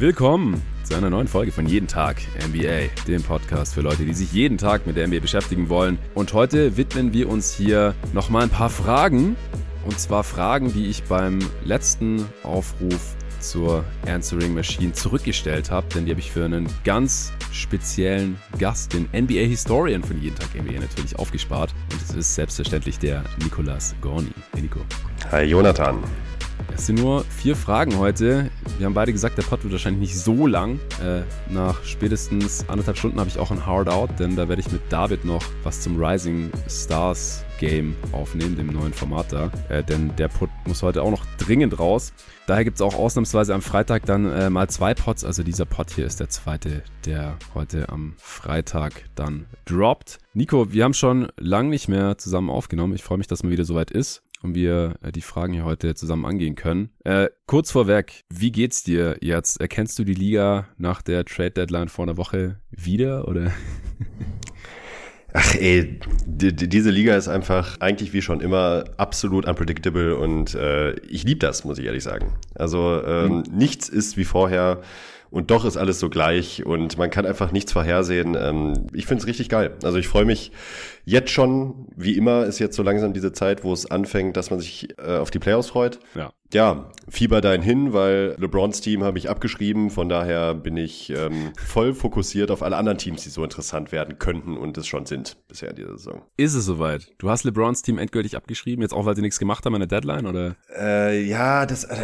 Willkommen zu einer neuen Folge von Jeden Tag NBA, dem Podcast für Leute, die sich jeden Tag mit der NBA beschäftigen wollen. Und heute widmen wir uns hier nochmal ein paar Fragen. Und zwar Fragen, die ich beim letzten Aufruf zur Answering Machine zurückgestellt habe, denn die habe ich für einen ganz speziellen Gast, den NBA Historian von Jeden Tag NBA natürlich aufgespart. Und es ist selbstverständlich der Nicolas Gorni. Hey Nico. Hi Jonathan. Es sind nur vier Fragen heute. Wir haben beide gesagt, der Pod wird wahrscheinlich nicht so lang. Äh, nach spätestens anderthalb Stunden habe ich auch ein Hard Out, denn da werde ich mit David noch was zum Rising Stars Game aufnehmen, dem neuen Format da. Äh, denn der Pod muss heute auch noch dringend raus. Daher gibt es auch ausnahmsweise am Freitag dann äh, mal zwei Pods. Also dieser Pod hier ist der zweite, der heute am Freitag dann droppt. Nico, wir haben schon lang nicht mehr zusammen aufgenommen. Ich freue mich, dass man wieder soweit ist und wir äh, die Fragen hier heute zusammen angehen können. Äh, kurz vorweg, wie geht's dir jetzt? Erkennst du die Liga nach der Trade Deadline vor einer Woche wieder oder? Ach ey, die, die, diese Liga ist einfach eigentlich wie schon immer absolut unpredictable und äh, ich liebe das, muss ich ehrlich sagen. Also ähm, mhm. nichts ist wie vorher und doch ist alles so gleich und man kann einfach nichts vorhersehen. Ähm, ich finde es richtig geil. Also ich freue mich jetzt schon, wie immer, ist jetzt so langsam diese Zeit, wo es anfängt, dass man sich äh, auf die Playoffs freut. Ja. Ja, Fieber dahin hin, weil LeBrons Team habe ich abgeschrieben. Von daher bin ich ähm, voll fokussiert auf alle anderen Teams, die so interessant werden könnten und es schon sind bisher in dieser Saison. Ist es soweit? Du hast LeBrons Team endgültig abgeschrieben, jetzt auch, weil sie nichts gemacht haben an der Deadline, oder? Äh, ja, das, äh,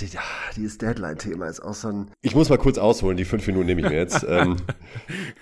die, dieses Deadline-Thema ist auch so ein... Ich muss mal kurz ausholen, die fünf Minuten nehme ich mir jetzt. ähm,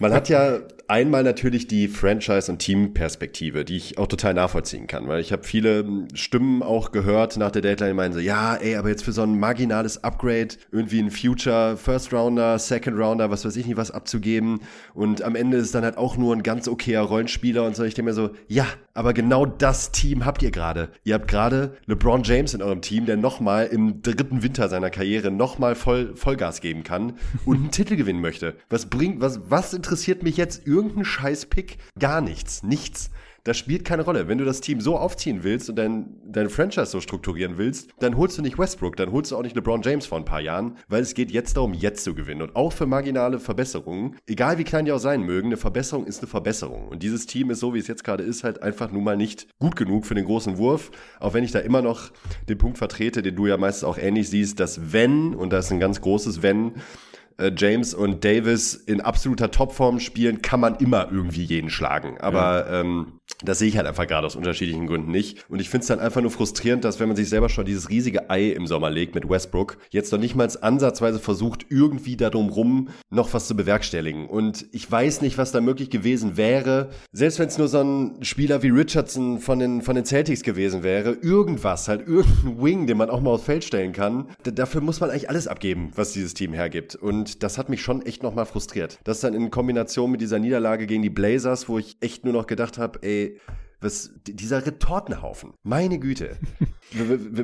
man hat ja einmal natürlich die Franchise- und Team-Perspektive, die ich auch total nachvollziehen kann, weil ich habe viele Stimmen auch gehört nach der Deadline, die meinen so, ja, ey, aber jetzt für so ein marginales Upgrade irgendwie ein Future First Rounder, Second Rounder, was weiß ich nicht, was abzugeben und am Ende ist dann halt auch nur ein ganz okayer Rollenspieler und so. Ich denke mir so, ja, aber genau das Team habt ihr gerade. Ihr habt gerade LeBron James in eurem Team, der nochmal im dritten Winter seiner Karriere nochmal voll, Vollgas geben kann und einen Titel gewinnen möchte. Was bringt, was, was interessiert mich jetzt irgendein scheiß Pick? Gar nichts. Nichts. Das spielt keine Rolle. Wenn du das Team so aufziehen willst und dein, dein Franchise so strukturieren willst, dann holst du nicht Westbrook, dann holst du auch nicht LeBron James vor ein paar Jahren, weil es geht jetzt darum, jetzt zu gewinnen. Und auch für marginale Verbesserungen, egal wie klein die auch sein mögen, eine Verbesserung ist eine Verbesserung. Und dieses Team ist so, wie es jetzt gerade ist, halt einfach nun mal nicht gut genug für den großen Wurf. Auch wenn ich da immer noch den Punkt vertrete, den du ja meistens auch ähnlich siehst, dass wenn, und das ist ein ganz großes Wenn, äh, James und Davis in absoluter Topform spielen, kann man immer irgendwie jeden schlagen. Aber ja. ähm, das sehe ich halt einfach gerade aus unterschiedlichen Gründen nicht. Und ich finde es dann einfach nur frustrierend, dass wenn man sich selber schon dieses riesige Ei im Sommer legt mit Westbrook, jetzt noch nicht mal ansatzweise versucht, irgendwie darum rum noch was zu bewerkstelligen. Und ich weiß nicht, was da möglich gewesen wäre. Selbst wenn es nur so ein Spieler wie Richardson von den, von den Celtics gewesen wäre, irgendwas, halt irgendein Wing, den man auch mal aufs Feld stellen kann, dafür muss man eigentlich alles abgeben, was dieses Team hergibt. Und das hat mich schon echt nochmal frustriert. Das dann in Kombination mit dieser Niederlage gegen die Blazers, wo ich echt nur noch gedacht habe, ey, it. Was, dieser Retortenhaufen. Meine Güte.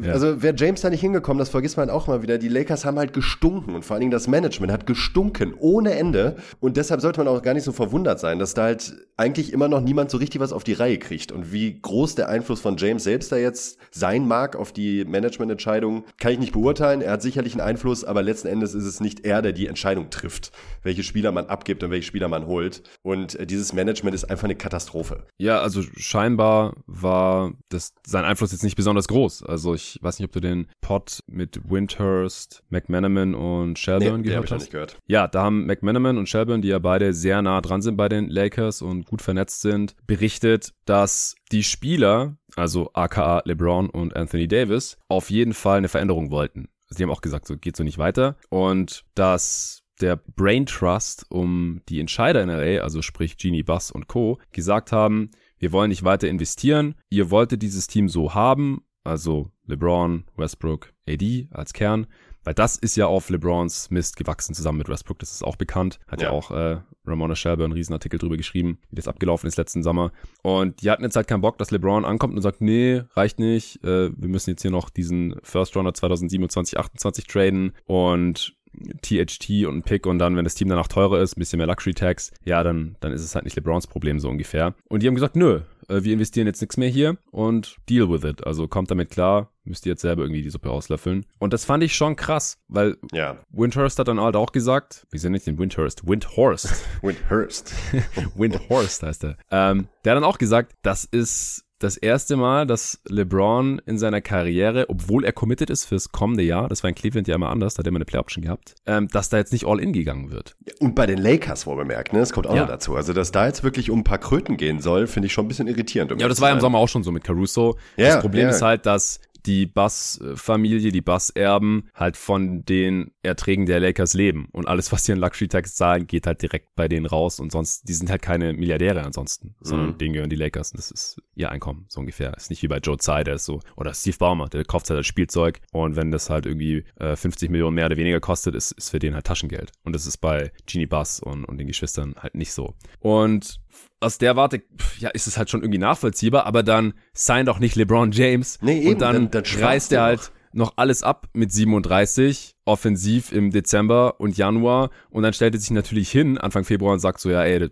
Also wäre James da nicht hingekommen, das vergisst man auch mal wieder. Die Lakers haben halt gestunken und vor allen Dingen das Management hat gestunken ohne Ende. Und deshalb sollte man auch gar nicht so verwundert sein, dass da halt eigentlich immer noch niemand so richtig was auf die Reihe kriegt. Und wie groß der Einfluss von James selbst da jetzt sein mag auf die Managemententscheidung, kann ich nicht beurteilen. Er hat sicherlich einen Einfluss, aber letzten Endes ist es nicht er, der die Entscheidung trifft, welche Spieler man abgibt und welche Spieler man holt. Und äh, dieses Management ist einfach eine Katastrophe. Ja, also scheinbar war das, sein Einfluss jetzt nicht besonders groß. Also ich weiß nicht, ob du den Pod mit Windhurst, McManaman und Shelburne nee, gehört hast. Nicht gehört. Ja, da haben McManaman und Shelburne, die ja beide sehr nah dran sind bei den Lakers und gut vernetzt sind, berichtet, dass die Spieler, also aka LeBron und Anthony Davis, auf jeden Fall eine Veränderung wollten. Also die haben auch gesagt, so geht so nicht weiter. Und dass der Brain Trust um die Entscheider in LA, also sprich Genie Bass und Co., gesagt haben, wir wollen nicht weiter investieren. Ihr wolltet dieses Team so haben also LeBron, Westbrook, AD als Kern, weil das ist ja auf LeBrons Mist gewachsen zusammen mit Westbrook, das ist auch bekannt, hat ja, ja. auch äh, Ramona Shelby einen Riesenartikel drüber geschrieben, wie das abgelaufen ist letzten Sommer. Und die hatten jetzt halt keinen Bock, dass LeBron ankommt und sagt, nee, reicht nicht, äh, wir müssen jetzt hier noch diesen First Rounder 2027, 28 traden. Und THT und ein Pick und dann, wenn das Team danach teurer ist, ein bisschen mehr Luxury Tax, ja, dann, dann ist es halt nicht LeBrons Problem so ungefähr. Und die haben gesagt, nö, äh, wir investieren jetzt nichts mehr hier und deal with it. Also kommt damit klar, müsst ihr jetzt selber irgendwie die Suppe auslöffeln. Und das fand ich schon krass, weil ja. Windhurst hat dann halt auch gesagt, wir sind nicht den Windhurst, Windhorst. Windhurst. Windhorst heißt er. Ähm, der hat dann auch gesagt, das ist das erste Mal, dass LeBron in seiner Karriere, obwohl er committed ist fürs kommende Jahr, das war in Cleveland ja immer anders, da hat er immer eine Play-Option gehabt, ähm, dass da jetzt nicht all in gegangen wird. Und bei den Lakers wohl bemerkt, ne? Das kommt auch ja. noch dazu. Also, dass da jetzt wirklich um ein paar Kröten gehen soll, finde ich schon ein bisschen irritierend. Um ja, das war ja im Sommer auch schon so mit Caruso. Ja, das Problem ja. ist halt, dass die Bass-Familie, die Bass-Erben halt von den Erträgen der Lakers leben. Und alles, was sie in Luxury-Tax zahlen, geht halt direkt bei denen raus. Und sonst, die sind halt keine Milliardäre ansonsten, sondern mhm. denen gehören die Lakers. Und das ist ihr Einkommen, so ungefähr. Ist nicht wie bei Joe Tsai, der ist so, oder Steve Baumer, der kauft halt das Spielzeug. Und wenn das halt irgendwie äh, 50 Millionen mehr oder weniger kostet, ist, ist für den halt Taschengeld. Und das ist bei Genie Bass und, und den Geschwistern halt nicht so. Und aus der Warte, ja, ist es halt schon irgendwie nachvollziehbar, aber dann sein doch nicht LeBron James. Nee, eben, und dann, dann, dann reißt er halt noch alles ab mit 37 offensiv im Dezember und Januar. Und dann stellt er sich natürlich hin Anfang Februar und sagt so, ja ey,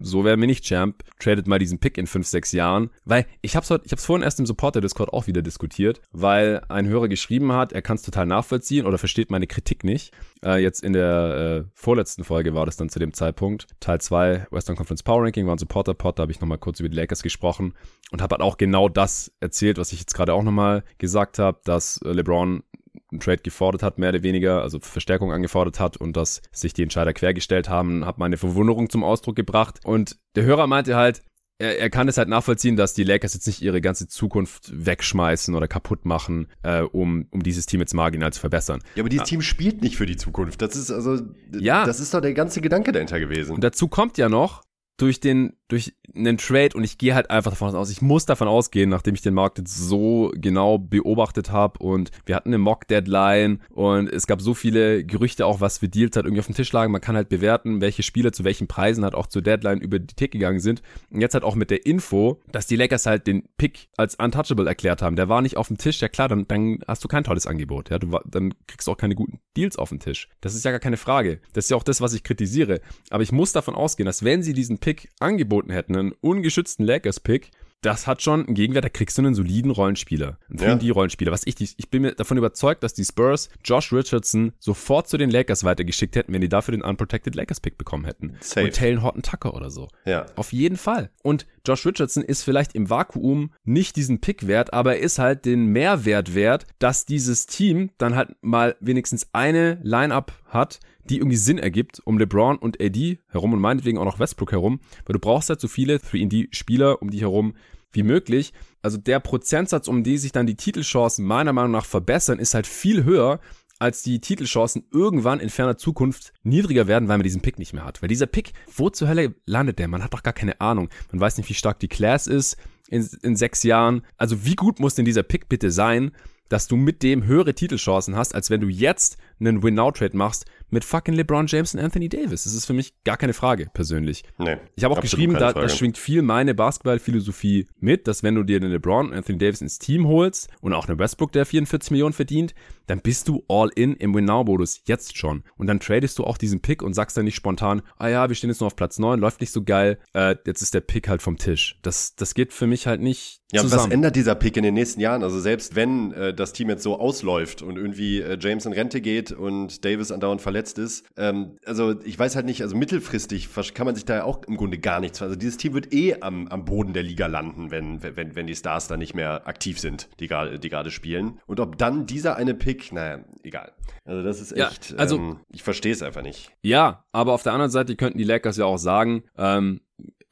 so werden wir nicht Champ, tradet mal diesen Pick in fünf, sechs Jahren, weil ich hab's heute, ich hab's vorhin erst im Supporter-Discord auch wieder diskutiert, weil ein Hörer geschrieben hat, er kann es total nachvollziehen oder versteht meine Kritik nicht. Äh, jetzt in der äh, vorletzten Folge war das dann zu dem Zeitpunkt, Teil 2 Western Conference Power Ranking war ein Supporter-Pod, da habe ich nochmal kurz über die Lakers gesprochen und habe halt auch genau das erzählt, was ich jetzt gerade auch nochmal gesagt habe, dass LeBron einen Trade gefordert hat, mehr oder weniger, also Verstärkung angefordert hat und dass sich die Entscheider quergestellt haben, hat meine Verwunderung zum Ausdruck gebracht. Und der Hörer meinte halt, er, er kann es halt nachvollziehen, dass die Lakers jetzt nicht ihre ganze Zukunft wegschmeißen oder kaputt machen, äh, um, um dieses Team jetzt marginal zu verbessern. Ja, aber dieses ja. Team spielt nicht für die Zukunft. Das ist also, ja. das ist doch der ganze Gedanke dahinter gewesen. Und dazu kommt ja noch, durch den, durch einen Trade und ich gehe halt einfach davon aus, ich muss davon ausgehen, nachdem ich den Markt jetzt so genau beobachtet habe und wir hatten eine Mock-Deadline und es gab so viele Gerüchte auch, was für Deals halt irgendwie auf dem Tisch lagen. Man kann halt bewerten, welche Spieler zu welchen Preisen halt auch zur Deadline über die Tick gegangen sind. Und jetzt halt auch mit der Info, dass die Lakers halt den Pick als untouchable erklärt haben. Der war nicht auf dem Tisch, ja klar, dann, dann hast du kein tolles Angebot. Ja, du, dann kriegst du auch keine guten Deals auf den Tisch. Das ist ja gar keine Frage. Das ist ja auch das, was ich kritisiere. Aber ich muss davon ausgehen, dass wenn sie diesen Pick angeboten hätten, einen ungeschützten Lakers-Pick, das hat schon einen Gegenwert, da kriegst du einen soliden Rollenspieler. Einen 3D-Rollenspieler. Was ich, ich bin mir davon überzeugt, dass die Spurs Josh Richardson sofort zu den Lakers weitergeschickt hätten, wenn die dafür den Unprotected Lakers-Pick bekommen hätten. Safe. Und Taylor Horton Tucker oder so. Ja. Auf jeden Fall. Und Josh Richardson ist vielleicht im Vakuum nicht diesen Pick wert, aber er ist halt den Mehrwert wert, dass dieses Team dann halt mal wenigstens eine Line-Up hat, die irgendwie Sinn ergibt, um LeBron und AD herum und meinetwegen auch noch Westbrook herum, weil du brauchst halt so viele 3D-Spieler um die herum wie möglich. Also der Prozentsatz, um die sich dann die Titelchancen meiner Meinung nach verbessern, ist halt viel höher, als die Titelchancen irgendwann in ferner Zukunft niedriger werden, weil man diesen Pick nicht mehr hat. Weil dieser Pick, wo zur Hölle landet der? Man hat doch gar keine Ahnung. Man weiß nicht, wie stark die Class ist in, in sechs Jahren. Also wie gut muss denn dieser Pick bitte sein, dass du mit dem höhere Titelchancen hast, als wenn du jetzt einen Win-Now-Trade machst mit fucking LeBron James und Anthony Davis. Das ist für mich gar keine Frage, persönlich. Nee, ich habe auch geschrieben, da, da schwingt viel meine Basketballphilosophie mit, dass wenn du dir einen LeBron und Anthony Davis ins Team holst und auch einen Westbrook, der 44 Millionen verdient, dann bist du all in im Win-Now-Modus, jetzt schon. Und dann tradest du auch diesen Pick und sagst dann nicht spontan, ah ja, wir stehen jetzt nur auf Platz 9, läuft nicht so geil, äh, jetzt ist der Pick halt vom Tisch. Das, das geht für mich halt nicht ja, zusammen. was ändert dieser Pick in den nächsten Jahren? Also selbst wenn äh, das Team jetzt so ausläuft und irgendwie äh, James in Rente geht und Davis andauernd verletzt ist, ähm, also ich weiß halt nicht, also mittelfristig kann man sich da ja auch im Grunde gar nichts, also dieses Team wird eh am, am Boden der Liga landen, wenn, wenn, wenn die Stars da nicht mehr aktiv sind, die gerade die gerade spielen. Und ob dann dieser eine Pick, naja, egal. Also das ist echt, ja, also, ähm, ich verstehe es einfach nicht. Ja, aber auf der anderen Seite könnten die Lakers ja auch sagen, ähm,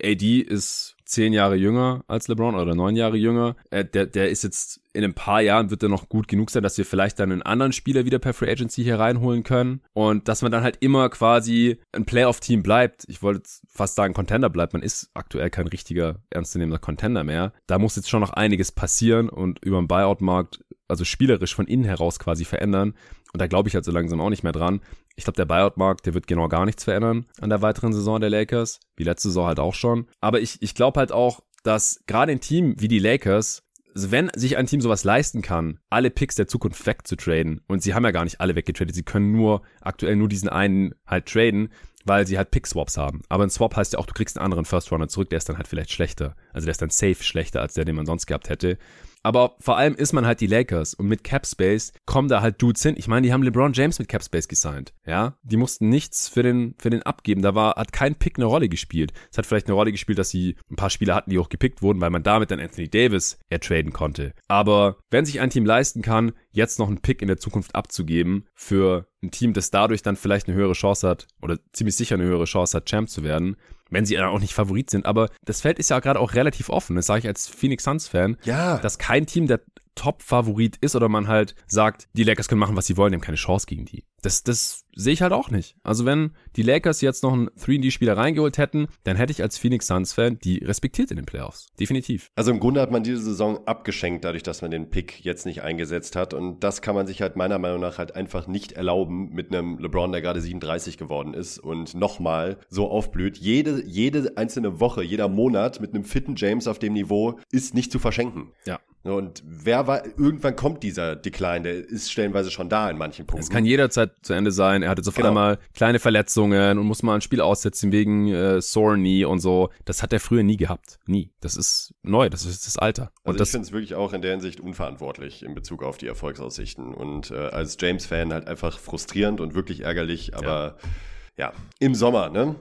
AD ist zehn Jahre jünger als LeBron oder neun Jahre jünger. Äh, der, der ist jetzt in ein paar Jahren wird er noch gut genug sein, dass wir vielleicht dann einen anderen Spieler wieder per Free Agency hier reinholen können und dass man dann halt immer quasi ein Playoff-Team bleibt. Ich wollte fast sagen Contender bleibt. Man ist aktuell kein richtiger ernstzunehmender Contender mehr. Da muss jetzt schon noch einiges passieren und über den Buyout-Markt, also spielerisch von innen heraus quasi verändern. Und da glaube ich halt so langsam auch nicht mehr dran. Ich glaube, der Buyout-Markt, der wird genau gar nichts verändern an der weiteren Saison der Lakers. Wie letzte Saison halt auch schon. Aber ich, ich glaube halt auch, dass gerade ein Team wie die Lakers, also wenn sich ein Team sowas leisten kann, alle Picks der Zukunft wegzutraden, und sie haben ja gar nicht alle weggetradet, sie können nur aktuell nur diesen einen halt traden, weil sie halt Pick-Swaps haben. Aber ein Swap heißt ja auch, du kriegst einen anderen First-Runner zurück, der ist dann halt vielleicht schlechter. Also der ist dann safe schlechter als der, den man sonst gehabt hätte. Aber vor allem ist man halt die Lakers und mit Cap Space kommen da halt Dudes hin. Ich meine, die haben LeBron James mit Cap Space gesigned. Ja, die mussten nichts für den, für den abgeben. Da war, hat kein Pick eine Rolle gespielt. Es hat vielleicht eine Rolle gespielt, dass sie ein paar Spieler hatten, die auch gepickt wurden, weil man damit dann Anthony Davis ertraden konnte. Aber wenn sich ein Team leisten kann, jetzt noch einen Pick in der Zukunft abzugeben für ein Team, das dadurch dann vielleicht eine höhere Chance hat oder ziemlich sicher eine höhere Chance hat, Champ zu werden, wenn sie dann auch nicht Favorit sind. Aber das Feld ist ja gerade auch relativ offen. Das sage ich als Phoenix Suns-Fan. Ja. Dass kein Team der Top-Favorit ist oder man halt sagt, die Lakers können machen, was sie wollen, die haben keine Chance gegen die. Das, das sehe ich halt auch nicht. Also wenn die Lakers jetzt noch einen 3D-Spieler reingeholt hätten, dann hätte ich als Phoenix Suns-Fan die respektiert in den Playoffs. Definitiv. Also im Grunde hat man diese Saison abgeschenkt, dadurch, dass man den Pick jetzt nicht eingesetzt hat. Und das kann man sich halt meiner Meinung nach halt einfach nicht erlauben mit einem LeBron, der gerade 37 geworden ist und nochmal so aufblüht. Jede, jede einzelne Woche, jeder Monat mit einem fitten James auf dem Niveau ist nicht zu verschenken. Ja. Und wer war, irgendwann kommt dieser Decline, der ist stellenweise schon da in manchen Punkten. Es kann jederzeit zu Ende sein. Er hatte so genau. einmal kleine Verletzungen und muss mal ein Spiel aussetzen wegen äh, Sore Knee und so. Das hat er früher nie gehabt. Nie. Das ist neu, das ist das Alter. Und also ich finde es wirklich auch in der Hinsicht unverantwortlich in Bezug auf die Erfolgsaussichten. Und äh, als James-Fan halt einfach frustrierend und wirklich ärgerlich, aber ja, ja im Sommer, ne?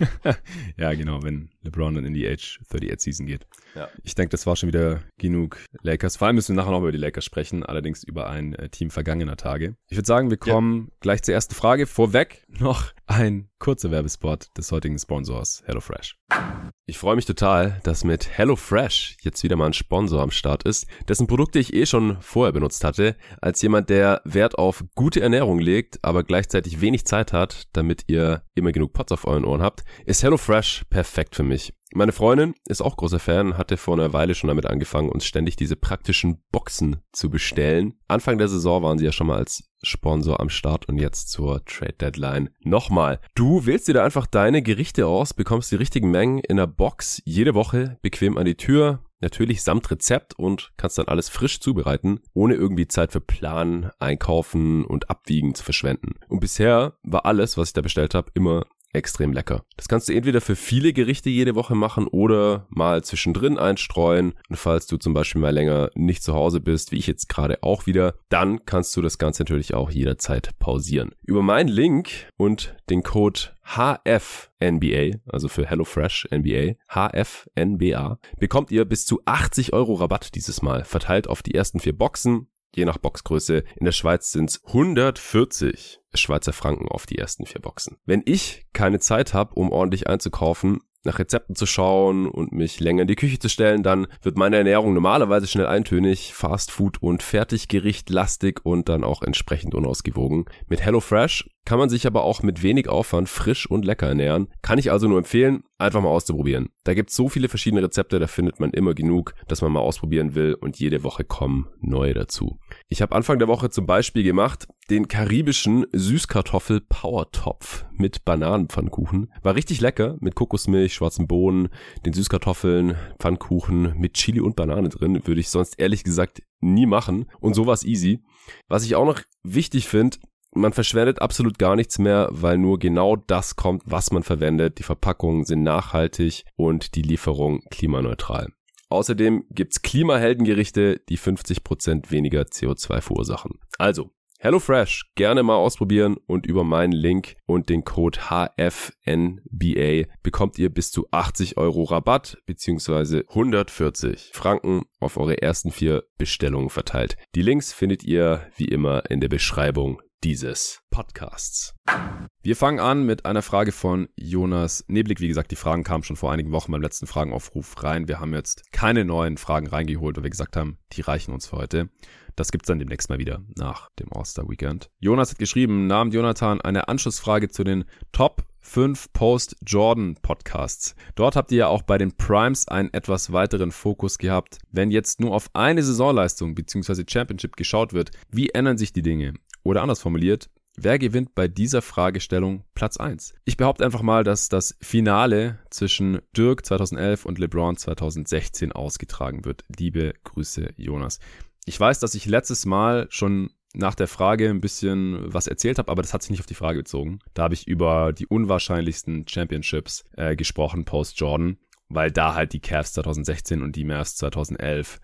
ja, genau, wenn LeBron dann in die Age 38 Season geht. Ja. Ich denke, das war schon wieder genug Lakers. Vor allem müssen wir nachher noch über die Lakers sprechen, allerdings über ein äh, Team vergangener Tage. Ich würde sagen, wir kommen ja. gleich zur ersten Frage. Vorweg noch ein kurzer Werbespot des heutigen Sponsors HelloFresh. Ich freue mich total, dass mit HelloFresh jetzt wieder mal ein Sponsor am Start ist, dessen Produkte ich eh schon vorher benutzt hatte, als jemand, der Wert auf gute Ernährung legt, aber gleichzeitig wenig Zeit hat, damit ihr immer genug Pots auf euren Ohren habt, ist HelloFresh perfekt für mich. Meine Freundin ist auch großer Fan, hatte vor einer Weile schon damit angefangen, uns ständig diese praktischen Boxen zu bestellen. Anfang der Saison waren sie ja schon mal als Sponsor am Start und jetzt zur Trade Deadline nochmal. Du wählst dir da einfach deine Gerichte aus, bekommst die richtigen Mengen in der Box jede Woche bequem an die Tür, natürlich samt Rezept und kannst dann alles frisch zubereiten, ohne irgendwie Zeit für Planen, Einkaufen und Abwiegen zu verschwenden. Und bisher war alles, was ich da bestellt habe, immer extrem lecker. Das kannst du entweder für viele Gerichte jede Woche machen oder mal zwischendrin einstreuen. Und falls du zum Beispiel mal länger nicht zu Hause bist, wie ich jetzt gerade auch wieder, dann kannst du das Ganze natürlich auch jederzeit pausieren. Über meinen Link und den Code HFNBA, also für HelloFresh NBA, HFNBA, bekommt ihr bis zu 80 Euro Rabatt dieses Mal, verteilt auf die ersten vier Boxen je nach Boxgröße. In der Schweiz sind es 140 Schweizer Franken auf die ersten vier Boxen. Wenn ich keine Zeit habe, um ordentlich einzukaufen, nach Rezepten zu schauen und mich länger in die Küche zu stellen, dann wird meine Ernährung normalerweise schnell eintönig, Fast Food und Fertiggericht lastig und dann auch entsprechend unausgewogen. Mit HelloFresh kann man sich aber auch mit wenig Aufwand frisch und lecker ernähren. Kann ich also nur empfehlen, einfach mal auszuprobieren. Da gibt es so viele verschiedene Rezepte, da findet man immer genug, dass man mal ausprobieren will und jede Woche kommen neue dazu. Ich habe Anfang der Woche zum Beispiel gemacht den karibischen Süßkartoffel-Powertopf mit Bananenpfannkuchen. War richtig lecker mit Kokosmilch, schwarzen Bohnen, den Süßkartoffeln, Pfannkuchen mit Chili und Banane drin. Würde ich sonst ehrlich gesagt nie machen. Und sowas easy. Was ich auch noch wichtig finde, man verschwendet absolut gar nichts mehr, weil nur genau das kommt, was man verwendet. Die Verpackungen sind nachhaltig und die Lieferung klimaneutral. Außerdem gibt's Klimaheldengerichte, die 50% weniger CO2 verursachen. Also, HelloFresh gerne mal ausprobieren und über meinen Link und den Code HFNBA bekommt ihr bis zu 80 Euro Rabatt bzw. 140 Franken auf eure ersten vier Bestellungen verteilt. Die Links findet ihr wie immer in der Beschreibung dieses Podcasts. Wir fangen an mit einer Frage von Jonas Neblig. Wie gesagt, die Fragen kamen schon vor einigen Wochen beim letzten Fragenaufruf rein. Wir haben jetzt keine neuen Fragen reingeholt, weil wir gesagt haben, die reichen uns für heute. Das gibt's dann demnächst mal wieder nach dem All-Star-Weekend. Jonas hat geschrieben, namens Jonathan eine Anschlussfrage zu den Top 5 Post-Jordan-Podcasts. Dort habt ihr ja auch bei den Primes einen etwas weiteren Fokus gehabt. Wenn jetzt nur auf eine Saisonleistung bzw. Championship geschaut wird, wie ändern sich die Dinge? Oder anders formuliert, wer gewinnt bei dieser Fragestellung Platz 1? Ich behaupte einfach mal, dass das Finale zwischen Dirk 2011 und LeBron 2016 ausgetragen wird. Liebe Grüße, Jonas. Ich weiß, dass ich letztes Mal schon nach der Frage ein bisschen was erzählt habe, aber das hat sich nicht auf die Frage bezogen. Da habe ich über die unwahrscheinlichsten Championships äh, gesprochen, post Jordan, weil da halt die Cavs 2016 und die Mavs 2011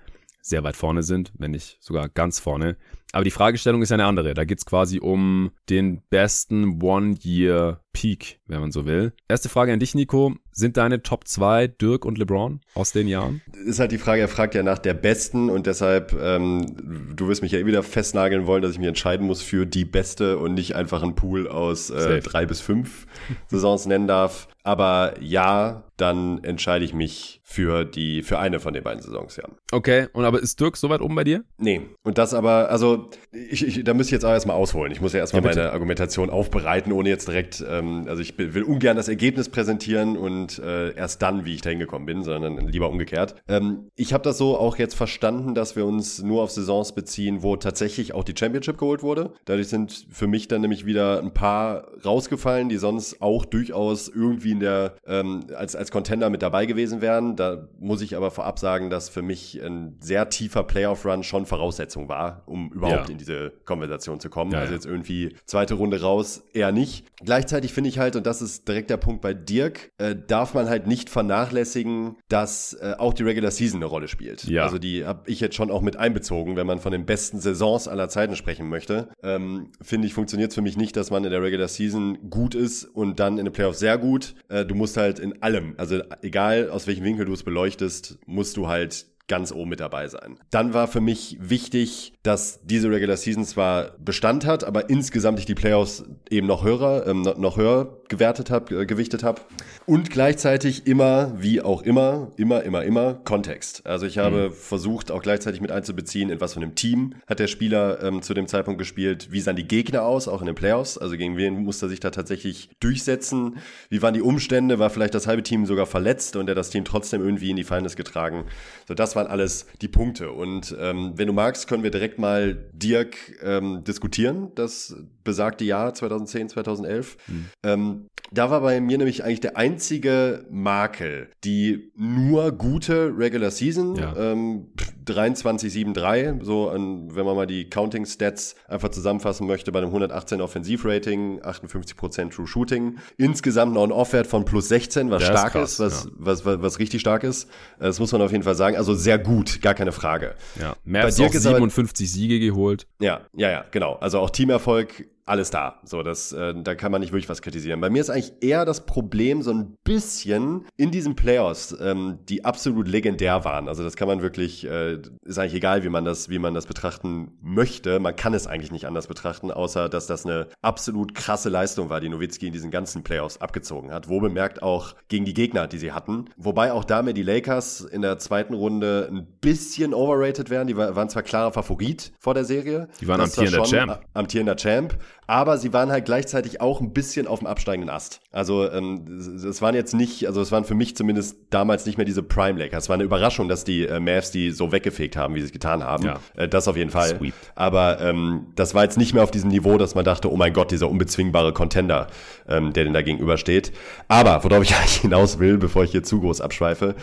sehr weit vorne sind, wenn nicht sogar ganz vorne. Aber die Fragestellung ist ja eine andere. Da geht's quasi um den besten One-Year-Peak, wenn man so will. Erste Frage an dich, Nico. Sind deine Top 2 Dirk und LeBron aus den Jahren? Ist halt die Frage, er fragt ja nach der besten und deshalb, ähm, du wirst mich ja eh wieder festnageln wollen, dass ich mich entscheiden muss für die beste und nicht einfach einen Pool aus äh, drei bis fünf Saisons nennen darf. Aber ja, dann entscheide ich mich für die, für eine von den beiden Saisons, ja. Okay, und aber ist Dirk so weit oben bei dir? Nee. Und das aber, also, ich, ich, da müsste ich jetzt auch erstmal ausholen. Ich muss ja erstmal ja, meine Argumentation aufbereiten, ohne jetzt direkt, ähm, also ich will ungern das Ergebnis präsentieren und äh, erst dann, wie ich da hingekommen bin, sondern lieber umgekehrt. Ähm, ich habe das so auch jetzt verstanden, dass wir uns nur auf Saisons beziehen, wo tatsächlich auch die Championship geholt wurde. Dadurch sind für mich dann nämlich wieder ein paar rausgefallen, die sonst auch durchaus irgendwie in der, ähm, als, als Contender mit dabei gewesen wären. Da muss ich aber vorab sagen, dass für mich ein sehr tiefer Playoff-Run schon Voraussetzung war, um überhaupt ja. in diese Konversation zu kommen. Ja, also jetzt irgendwie zweite Runde raus, eher nicht. Gleichzeitig finde ich halt, und das ist direkt der Punkt bei Dirk, äh, darf man halt nicht vernachlässigen, dass äh, auch die Regular Season eine Rolle spielt. Ja. Also die habe ich jetzt schon auch mit einbezogen, wenn man von den besten Saisons aller Zeiten sprechen möchte. Ähm, finde ich, funktioniert es für mich nicht, dass man in der Regular Season gut ist und dann in den Playoffs sehr gut. Äh, du musst halt in allem, also egal aus welchem Winkel du es beleuchtest, musst du halt ganz oben mit dabei sein. Dann war für mich wichtig, dass diese Regular Season zwar Bestand hat, aber insgesamt ich die Playoffs eben noch höher, ähm, noch höher gewertet habe, äh, gewichtet habe. Und gleichzeitig immer, wie auch immer, immer, immer, immer Kontext. Also ich habe mhm. versucht, auch gleichzeitig mit einzubeziehen, in was für einem Team hat der Spieler ähm, zu dem Zeitpunkt gespielt, wie sahen die Gegner aus, auch in den Playoffs, also gegen wen musste er sich da tatsächlich durchsetzen, wie waren die Umstände, war vielleicht das halbe Team sogar verletzt und er das Team trotzdem irgendwie in die Finals getragen. So, das waren alles die Punkte. Und ähm, wenn du magst, können wir direkt mal Dirk ähm, diskutieren, das besagte Jahr 2010, 2011. Mhm. Ähm, da war bei mir nämlich eigentlich der einzige Makel, die nur gute Regular Season, ja. ähm, 23,73, so an, wenn man mal die Counting Stats einfach zusammenfassen möchte, bei einem 118 Offensivrating, 58% True Shooting, insgesamt noch ein Off-Wert von plus 16, was der stark ist, krass, ist was, ja. was, was, was richtig stark ist. Das muss man auf jeden Fall sagen. Also sehr gut, gar keine Frage. Ja, mehr als 57 aber, Siege geholt. Ja, ja, ja, genau. Also auch Teamerfolg alles da. So, das, äh, da kann man nicht wirklich was kritisieren. Bei mir ist eigentlich eher das Problem so ein bisschen in diesen Playoffs, ähm, die absolut legendär waren. Also das kann man wirklich, äh, ist eigentlich egal, wie man das, wie man das betrachten möchte. Man kann es eigentlich nicht anders betrachten, außer dass das eine absolut krasse Leistung war, die Nowitzki in diesen ganzen Playoffs abgezogen hat. Wo bemerkt auch gegen die Gegner, die sie hatten. Wobei auch da mir die Lakers in der zweiten Runde ein bisschen overrated werden. Die waren zwar klarer Favorit vor der Serie. Die waren amtierender Champ. Amtierender Champ aber sie waren halt gleichzeitig auch ein bisschen auf dem absteigenden Ast. Also ähm, es waren jetzt nicht, also es waren für mich zumindest damals nicht mehr diese Prime Lakers. Es war eine Überraschung, dass die äh, Mavs die so weggefegt haben, wie sie es getan haben. Ja. Äh, das auf jeden Fall. Sweet. Aber ähm, das war jetzt nicht mehr auf diesem Niveau, dass man dachte, oh mein Gott, dieser unbezwingbare Contender, ähm, der denn da gegenübersteht. Aber worauf ich eigentlich hinaus will, bevor ich hier zu groß abschweife,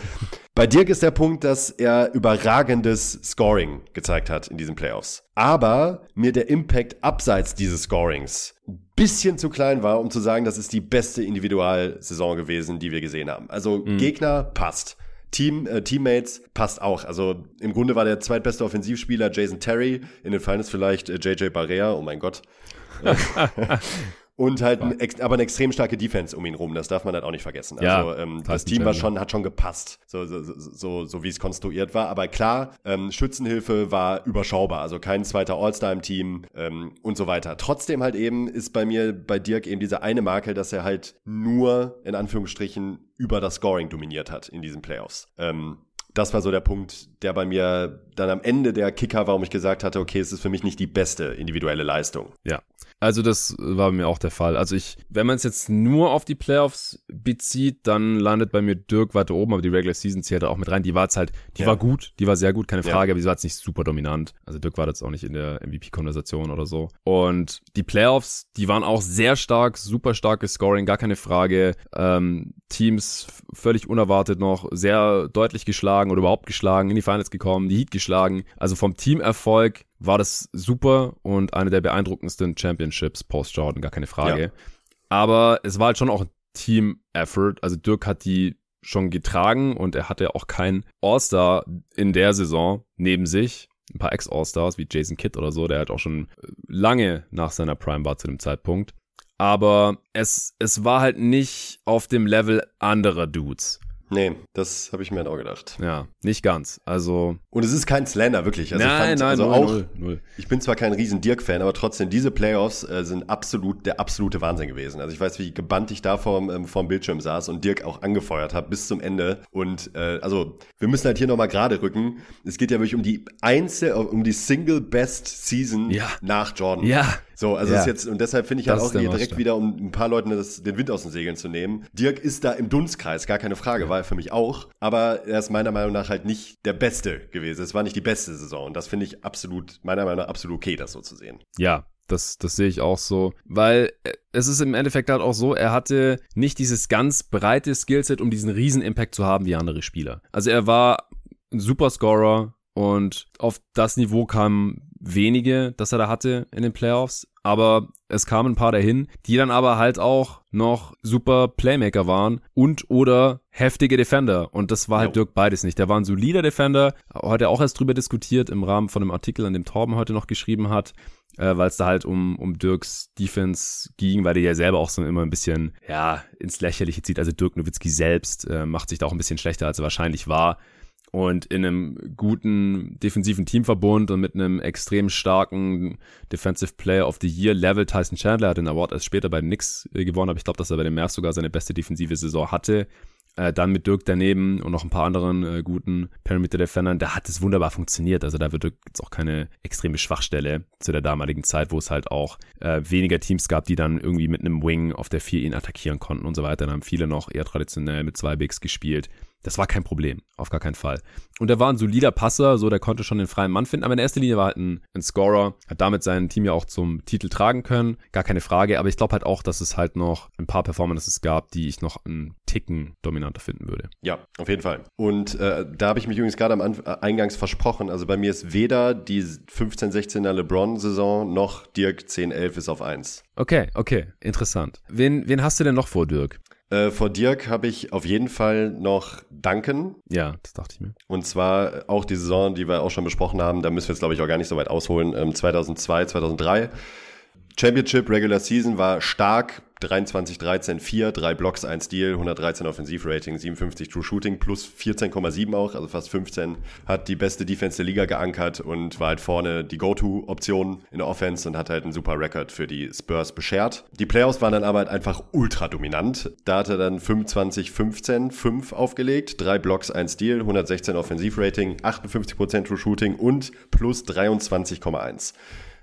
bei Dirk ist der Punkt, dass er überragendes Scoring gezeigt hat in diesen Playoffs. Aber mir der Impact abseits dieses Scorings ein bisschen zu klein war, um zu sagen, das ist die beste Individualsaison gewesen, die wir gesehen haben. Also mhm. Gegner passt. Team, äh, Teammates passt auch. Also im Grunde war der zweitbeste Offensivspieler Jason Terry, in den Finals vielleicht äh, JJ Barrea, oh mein Gott. Und halt ein, aber eine extrem starke Defense um ihn rum, das darf man halt auch nicht vergessen. Also ja, ähm, das Team war schon, hat schon gepasst, so, so, so, so wie es konstruiert war. Aber klar, ähm, Schützenhilfe war überschaubar, also kein zweiter All-Star im Team ähm, und so weiter. Trotzdem halt eben ist bei mir, bei Dirk eben diese eine Makel, dass er halt nur in Anführungsstrichen über das Scoring dominiert hat in diesen Playoffs. Ähm, das war so der Punkt, der bei mir dann am Ende der Kicker, warum ich gesagt hatte, okay, es ist für mich nicht die beste individuelle Leistung. Ja, also das war bei mir auch der Fall. Also ich, wenn man es jetzt nur auf die Playoffs bezieht, dann landet bei mir Dirk weiter oben, aber die Regular Season zählt da auch mit rein. Die war jetzt halt, die ja. war gut, die war sehr gut, keine Frage, ja. aber die war jetzt nicht super dominant. Also Dirk war jetzt auch nicht in der MVP-Konversation oder so. Und die Playoffs, die waren auch sehr stark, super starkes Scoring, gar keine Frage. Ähm, Teams völlig unerwartet noch sehr deutlich geschlagen oder überhaupt geschlagen, in die Finals gekommen, die Heat geschlagen. Also vom Teamerfolg war das super und eine der beeindruckendsten Championships post-Jordan, gar keine Frage. Ja. Aber es war halt schon auch ein Team-Effort. Also Dirk hat die schon getragen und er hatte auch keinen All-Star in der Saison neben sich. Ein paar Ex-All-Stars wie Jason Kidd oder so, der halt auch schon lange nach seiner Prime war zu dem Zeitpunkt. Aber es, es war halt nicht auf dem Level anderer Dudes. Nee, das habe ich mir halt auch gedacht. Ja, nicht ganz. Also. Und es ist kein Slender, wirklich. Also nein, ich fand, nein, also null, auch, null, null. Ich bin zwar kein riesen Dirk-Fan, aber trotzdem, diese Playoffs äh, sind absolut der absolute Wahnsinn gewesen. Also ich weiß, wie gebannt ich da vorm, ähm, vorm Bildschirm saß und Dirk auch angefeuert habe bis zum Ende. Und äh, also, wir müssen halt hier nochmal gerade rücken. Es geht ja wirklich um die Einzel, um die Single Best Season ja. nach Jordan. Ja, so, also ja. ist jetzt, und deshalb finde ich halt auch hier direkt wieder, um ein paar Leuten das, den Wind aus den Segeln zu nehmen. Dirk ist da im Dunstkreis, gar keine Frage, war er für mich auch. Aber er ist meiner Meinung nach halt nicht der Beste gewesen. Es war nicht die beste Saison. Und das finde ich absolut, meiner Meinung nach absolut okay, das so zu sehen. Ja, das, das sehe ich auch so. Weil äh, es ist im Endeffekt halt auch so, er hatte nicht dieses ganz breite Skillset, um diesen riesen Impact zu haben wie andere Spieler. Also er war ein Superscorer und auf das Niveau kamen wenige, das er da hatte in den Playoffs. Aber es kamen ein paar dahin, die dann aber halt auch noch super Playmaker waren und oder heftige Defender. Und das war halt. Dirk beides nicht. Der war ein solider Defender. Heute auch erst drüber diskutiert im Rahmen von einem Artikel, an dem Torben heute noch geschrieben hat. Äh, weil es da halt um, um Dirks Defense ging, weil der ja selber auch so immer ein bisschen, ja, ins Lächerliche zieht. Also Dirk Nowitzki selbst äh, macht sich da auch ein bisschen schlechter, als er wahrscheinlich war. Und in einem guten defensiven Teamverbund und mit einem extrem starken Defensive Player of the Year Level Tyson Chandler hat den Award erst später bei den Knicks äh, gewonnen, aber ich glaube, dass er bei den Mavs sogar seine beste defensive Saison hatte. Äh, dann mit Dirk daneben und noch ein paar anderen äh, guten Perimeter-Defendern, da hat es wunderbar funktioniert. Also da wird jetzt auch keine extreme Schwachstelle zu der damaligen Zeit, wo es halt auch äh, weniger Teams gab, die dann irgendwie mit einem Wing auf der 4 ihn attackieren konnten und so weiter. Dann haben viele noch eher traditionell mit zwei Bigs gespielt. Das war kein Problem, auf gar keinen Fall. Und er war ein solider Passer, so der konnte schon den freien Mann finden, aber in erster Linie war halt ein, ein Scorer, hat damit sein Team ja auch zum Titel tragen können, gar keine Frage, aber ich glaube halt auch, dass es halt noch ein paar Performances gab, die ich noch einen Ticken dominanter finden würde. Ja, auf jeden Fall. Und äh, da habe ich mich übrigens gerade am Anf äh, Eingangs versprochen, also bei mir ist weder die 15-16er LeBron-Saison noch Dirk 10-11 ist auf 1. Okay, okay, interessant. Wen, wen hast du denn noch vor, Dirk? Äh, vor Dirk habe ich auf jeden Fall noch Duncan. Ja, das dachte ich mir. Und zwar auch die Saison, die wir auch schon besprochen haben, da müssen wir jetzt, glaube ich, auch gar nicht so weit ausholen. Ähm, 2002, 2003. Championship Regular Season war stark, 23, 13, 4, 3 Blocks, 1 Steal, 113 Offensivrating, 57 True Shooting plus 14,7 auch, also fast 15. Hat die beste Defense der Liga geankert und war halt vorne die Go-To-Option in der Offense und hat halt einen super Rekord für die Spurs beschert. Die Playoffs waren dann aber halt einfach ultra dominant. Da hat er dann 25, 15, 5 aufgelegt, 3 Blocks, 1 Steal, 116 Offensivrating, 58% True Shooting und plus 23,1.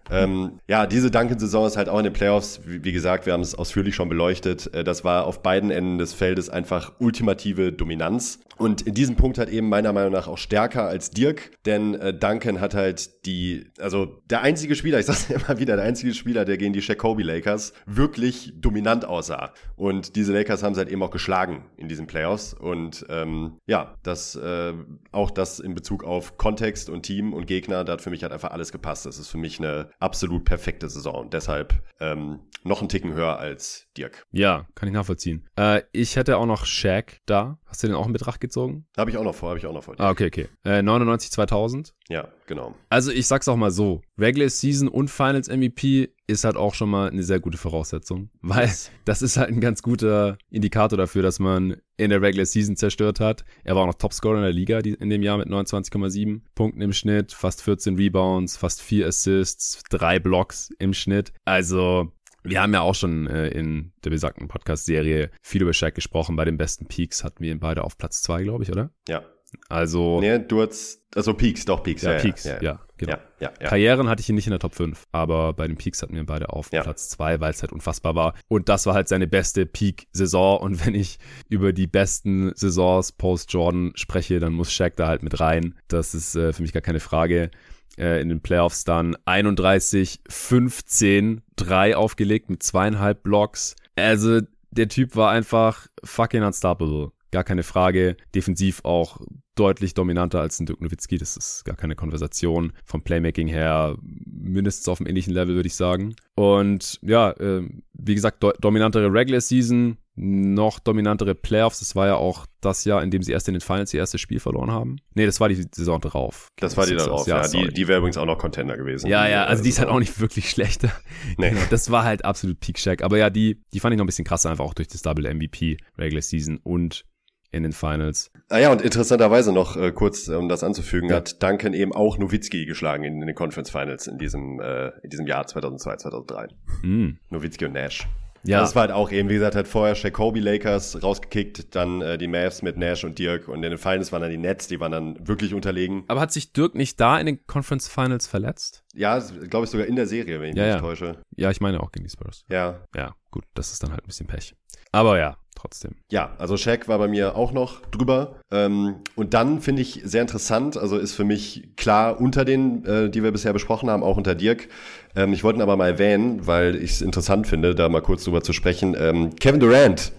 Ähm, ja, diese Duncan-Saison ist halt auch in den Playoffs, wie, wie gesagt, wir haben es ausführlich schon beleuchtet. Äh, das war auf beiden Enden des Feldes einfach ultimative Dominanz. Und in diesem Punkt halt eben meiner Meinung nach auch stärker als Dirk, denn äh, Duncan hat halt die, also der einzige Spieler, ich sag's immer wieder, der einzige Spieler, der gegen die Jacoby Lakers wirklich dominant aussah. Und diese Lakers haben sie halt eben auch geschlagen in diesen Playoffs. Und ähm, ja, das äh, auch das in Bezug auf Kontext und Team und Gegner, da hat für mich halt einfach alles gepasst. Das ist für mich eine absolut perfekte Saison. Deshalb ähm, noch einen Ticken höher als Dirk. Ja, kann ich nachvollziehen. Äh, ich hätte auch noch Shaq da. Hast du den auch in Betracht gezogen? Habe ich auch noch vor, habe ich auch noch vor. Ah, okay, okay. Äh, 99 2000. Ja, genau. Also ich sag's auch mal so, Regular Season und Finals MVP ist halt auch schon mal eine sehr gute Voraussetzung, weil das ist halt ein ganz guter Indikator dafür, dass man in der Regular Season zerstört hat. Er war auch noch Topscorer in der Liga in dem Jahr mit 29,7 Punkten im Schnitt, fast 14 Rebounds, fast 4 Assists, 3 Blocks im Schnitt. Also wir haben ja auch schon äh, in der besagten Podcast-Serie viel über Shaq gesprochen. Bei den besten Peaks hatten wir ihn beide auf Platz zwei, glaube ich, oder? Ja. Also. Nee, du hast, also Peaks, doch Peaks. Ja, ja Peaks, ja, ja, genau. Ja, ja, Karrieren hatte ich ihn nicht in der Top 5, aber bei den Peaks hatten wir beide auf Platz zwei, weil es halt unfassbar war. Und das war halt seine beste Peak-Saison. Und wenn ich über die besten Saisons post-Jordan spreche, dann muss Shaq da halt mit rein. Das ist äh, für mich gar keine Frage in den Playoffs dann 31, 15, 3 aufgelegt mit zweieinhalb Blocks. Also der Typ war einfach fucking unstoppable. Gar keine Frage. Defensiv auch deutlich dominanter als ein Dirk Nowitzki. Das ist gar keine Konversation. Vom Playmaking her mindestens auf dem ähnlichen Level, würde ich sagen. Und ja, äh, wie gesagt, do dominantere Regular Season, noch dominantere Playoffs. Das war ja auch das Jahr, in dem sie erst in den Finals ihr erstes Spiel verloren haben. Nee, das war die Saison drauf. Das war die darauf, ja. ja. Die, die wäre übrigens auch noch Contender gewesen. Ja, ja, also die ist halt auch nicht wirklich schlechter. Nee. Genau, das war halt absolut Peak Shack. Aber ja, die, die fand ich noch ein bisschen krasser, einfach auch durch das Double MVP Regular Season und in den Finals. Ah ja, und interessanterweise noch äh, kurz, um das anzufügen, ja. hat Duncan eben auch Nowitzki geschlagen in, in, den Conference Finals in diesem, äh, in diesem Jahr 2002, 2003. Mm. Nowitzki und Nash. Ja. Das war halt auch eben, wie gesagt, hat vorher Jacoby Lakers rausgekickt, dann äh, die Mavs mit Nash und Dirk und in den Finals waren dann die Nets, die waren dann wirklich unterlegen. Aber hat sich Dirk nicht da in den Conference Finals verletzt? Ja, glaube ich sogar in der Serie, wenn ich ja, mich ja. täusche. Ja, ich meine auch gegen die Spurs. Ja. Ja, gut, das ist dann halt ein bisschen Pech. Aber ja, trotzdem. Ja, also Shaq war bei mir auch noch drüber. Ähm, und dann finde ich sehr interessant, also ist für mich klar unter den, äh, die wir bisher besprochen haben, auch unter Dirk. Ähm, ich wollte ihn aber mal erwähnen, weil ich es interessant finde, da mal kurz drüber zu sprechen. Ähm, Kevin Durant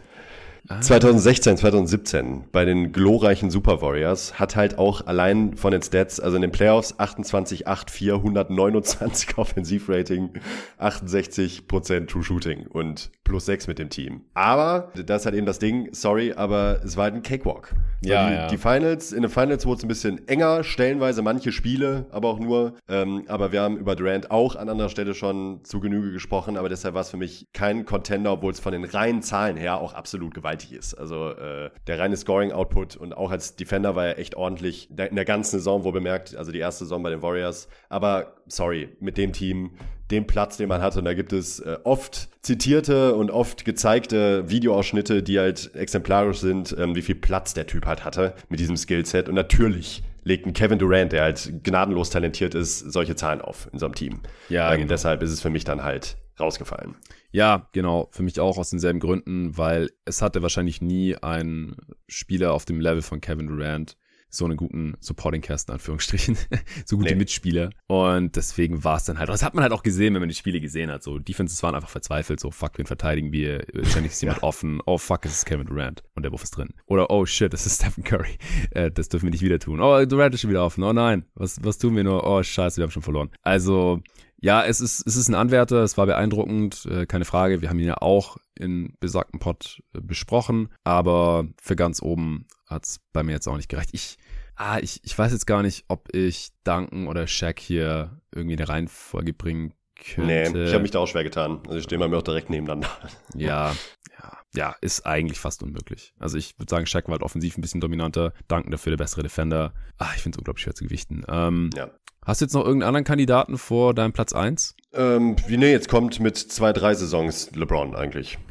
2016, 2017 bei den glorreichen Super Warriors hat halt auch allein von den Stats, also in den Playoffs 28, 8, 4, 129 Offensivrating, 68% True Shooting und plus 6 mit dem Team. Aber, das ist halt eben das Ding, sorry, aber es war halt ein Cakewalk. Ja, die, ja. die Finals, in den Finals wurde es ein bisschen enger, stellenweise manche Spiele, aber auch nur. Ähm, aber wir haben über Durant auch an anderer Stelle schon zu Genüge gesprochen, aber deshalb war es für mich kein Contender, obwohl es von den reinen Zahlen her auch absolut gewaltig ist. Also äh, der reine Scoring-Output und auch als Defender war er echt ordentlich in der ganzen Saison, wo bemerkt, also die erste Saison bei den Warriors. Aber sorry, mit dem Team, dem Platz, den man hatte, und da gibt es äh, oft zitierte und oft gezeigte Videoausschnitte, die halt exemplarisch sind, ähm, wie viel Platz der Typ halt hatte mit diesem Skillset. Und natürlich legt ein Kevin Durant, der halt gnadenlos talentiert ist, solche Zahlen auf in so einem Team. Ja, ähm, genau. Deshalb ist es für mich dann halt rausgefallen. Ja, genau, für mich auch aus denselben Gründen, weil es hatte wahrscheinlich nie ein Spieler auf dem Level von Kevin Durant so einen guten Supporting Cast in Anführungsstrichen, so gute nee. Mitspieler. Und deswegen war es dann halt, das hat man halt auch gesehen, wenn man die Spiele gesehen hat. So, Defenses waren einfach verzweifelt, so, fuck, wen verteidigen wir? Ständig ist jemand ja. offen. Oh, fuck, es ist Kevin Durant und der Wurf ist drin. Oder, oh shit, es ist Stephen Curry. Äh, das dürfen wir nicht wieder tun. Oh, Durant ist schon wieder offen. Oh nein, was, was tun wir nur? Oh, scheiße, wir haben schon verloren. Also, ja, es ist, es ist ein Anwärter, es war beeindruckend, äh, keine Frage. Wir haben ihn ja auch in besagten Pod äh, besprochen, aber für ganz oben hat's bei mir jetzt auch nicht gereicht. Ich, ah, ich, ich weiß jetzt gar nicht, ob ich Duncan oder Shaq hier irgendwie eine Reihenfolge bringen könnte. Nee, ich habe mich da auch schwer getan. Also ich stehe bei mir auch direkt nebeneinander. Ja, ja, ja, ist eigentlich fast unmöglich. Also ich würde sagen, Shaq war halt offensiv ein bisschen dominanter, Duncan dafür der bessere Defender. Ah, ich finde es unglaublich schwer zu gewichten. Ähm, ja. Hast du jetzt noch irgendeinen anderen Kandidaten vor deinem Platz 1? Ähm, wie nee, jetzt kommt mit zwei, drei Saisons LeBron eigentlich.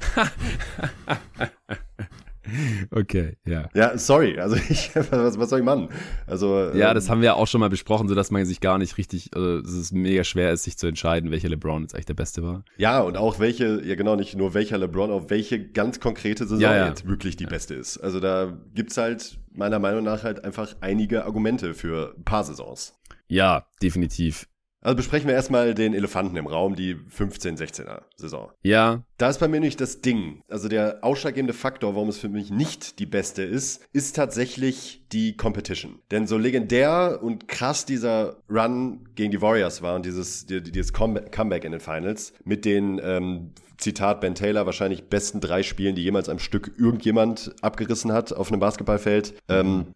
Okay, ja. Ja, sorry. Also ich, was, was soll ich machen? Also ja, ähm, das haben wir auch schon mal besprochen, so dass man sich gar nicht richtig, also dass es mega schwer ist, sich zu entscheiden, welcher LeBron jetzt eigentlich der Beste war. Ja, und auch welche, ja genau, nicht nur welcher LeBron, auch welche ganz konkrete Saison ja, ja. jetzt wirklich die beste ist. Also da gibt's halt meiner Meinung nach halt einfach einige Argumente für ein paar Saisons. Ja, definitiv. Also besprechen wir erstmal den Elefanten im Raum, die 15-16er Saison. Ja. Da ist bei mir nicht das Ding. Also der ausschlaggebende Faktor, warum es für mich nicht die beste ist, ist tatsächlich die Competition. Denn so legendär und krass dieser Run gegen die Warriors war und dieses, dieses Comeback in den Finals mit den ähm, Zitat Ben Taylor, wahrscheinlich besten drei Spielen, die jemals am Stück irgendjemand abgerissen hat auf einem Basketballfeld, ähm,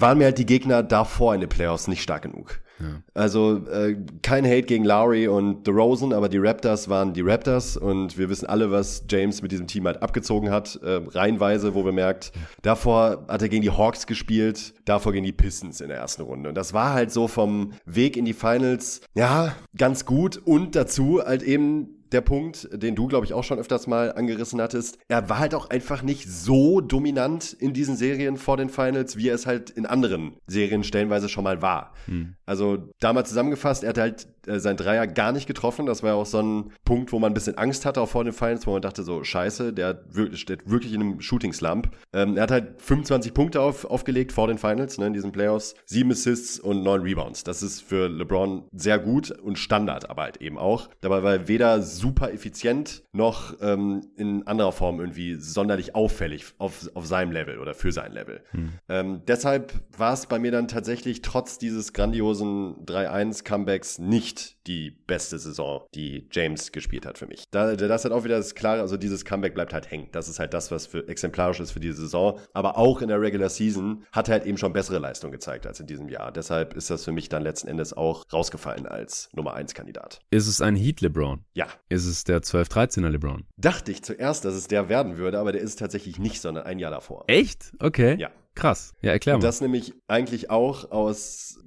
waren mir halt die Gegner davor in den Playoffs nicht stark genug. Ja. Also äh, kein Hate gegen Lowry und The Rosen, aber die Raptors waren die Raptors und wir wissen alle, was James mit diesem Team halt abgezogen hat, äh, reihenweise, wo wir merkt, davor hat er gegen die Hawks gespielt, davor gegen die Pistons in der ersten Runde. Und das war halt so vom Weg in die Finals, ja, ganz gut und dazu halt eben der Punkt, den du, glaube ich, auch schon öfters mal angerissen hattest. Er war halt auch einfach nicht so dominant in diesen Serien vor den Finals, wie er es halt in anderen Serien stellenweise schon mal war. Hm. Also damals zusammengefasst, er hat halt äh, sein Dreier gar nicht getroffen. Das war ja auch so ein Punkt, wo man ein bisschen Angst hatte, auch vor den Finals, wo man dachte so, scheiße, der steht wirklich in einem Shooting-Slump. Ähm, er hat halt 25 Punkte auf, aufgelegt vor den Finals, ne, in diesen Playoffs. Sieben Assists und neun Rebounds. Das ist für LeBron sehr gut und Standard, aber halt eben auch. Dabei war er weder so super effizient noch ähm, in anderer Form irgendwie sonderlich auffällig auf, auf seinem Level oder für sein Level. Hm. Ähm, deshalb war es bei mir dann tatsächlich trotz dieses grandiosen 3-1-Comebacks nicht die beste Saison, die James gespielt hat für mich. Da, das hat auch wieder das klare, also dieses Comeback bleibt halt hängen. Das ist halt das, was für exemplarisch ist für diese Saison. Aber auch in der Regular Season hat er halt eben schon bessere Leistung gezeigt als in diesem Jahr. Deshalb ist das für mich dann letzten Endes auch rausgefallen als Nummer 1 Kandidat. Ist es ein Heat LeBron? Ja. Ist es der 12-13er LeBron? Dachte ich zuerst, dass es der werden würde, aber der ist tatsächlich nicht, sondern ein Jahr davor. Echt? Okay. Ja. Krass. Ja, erklär mal. Und das nämlich eigentlich auch aus,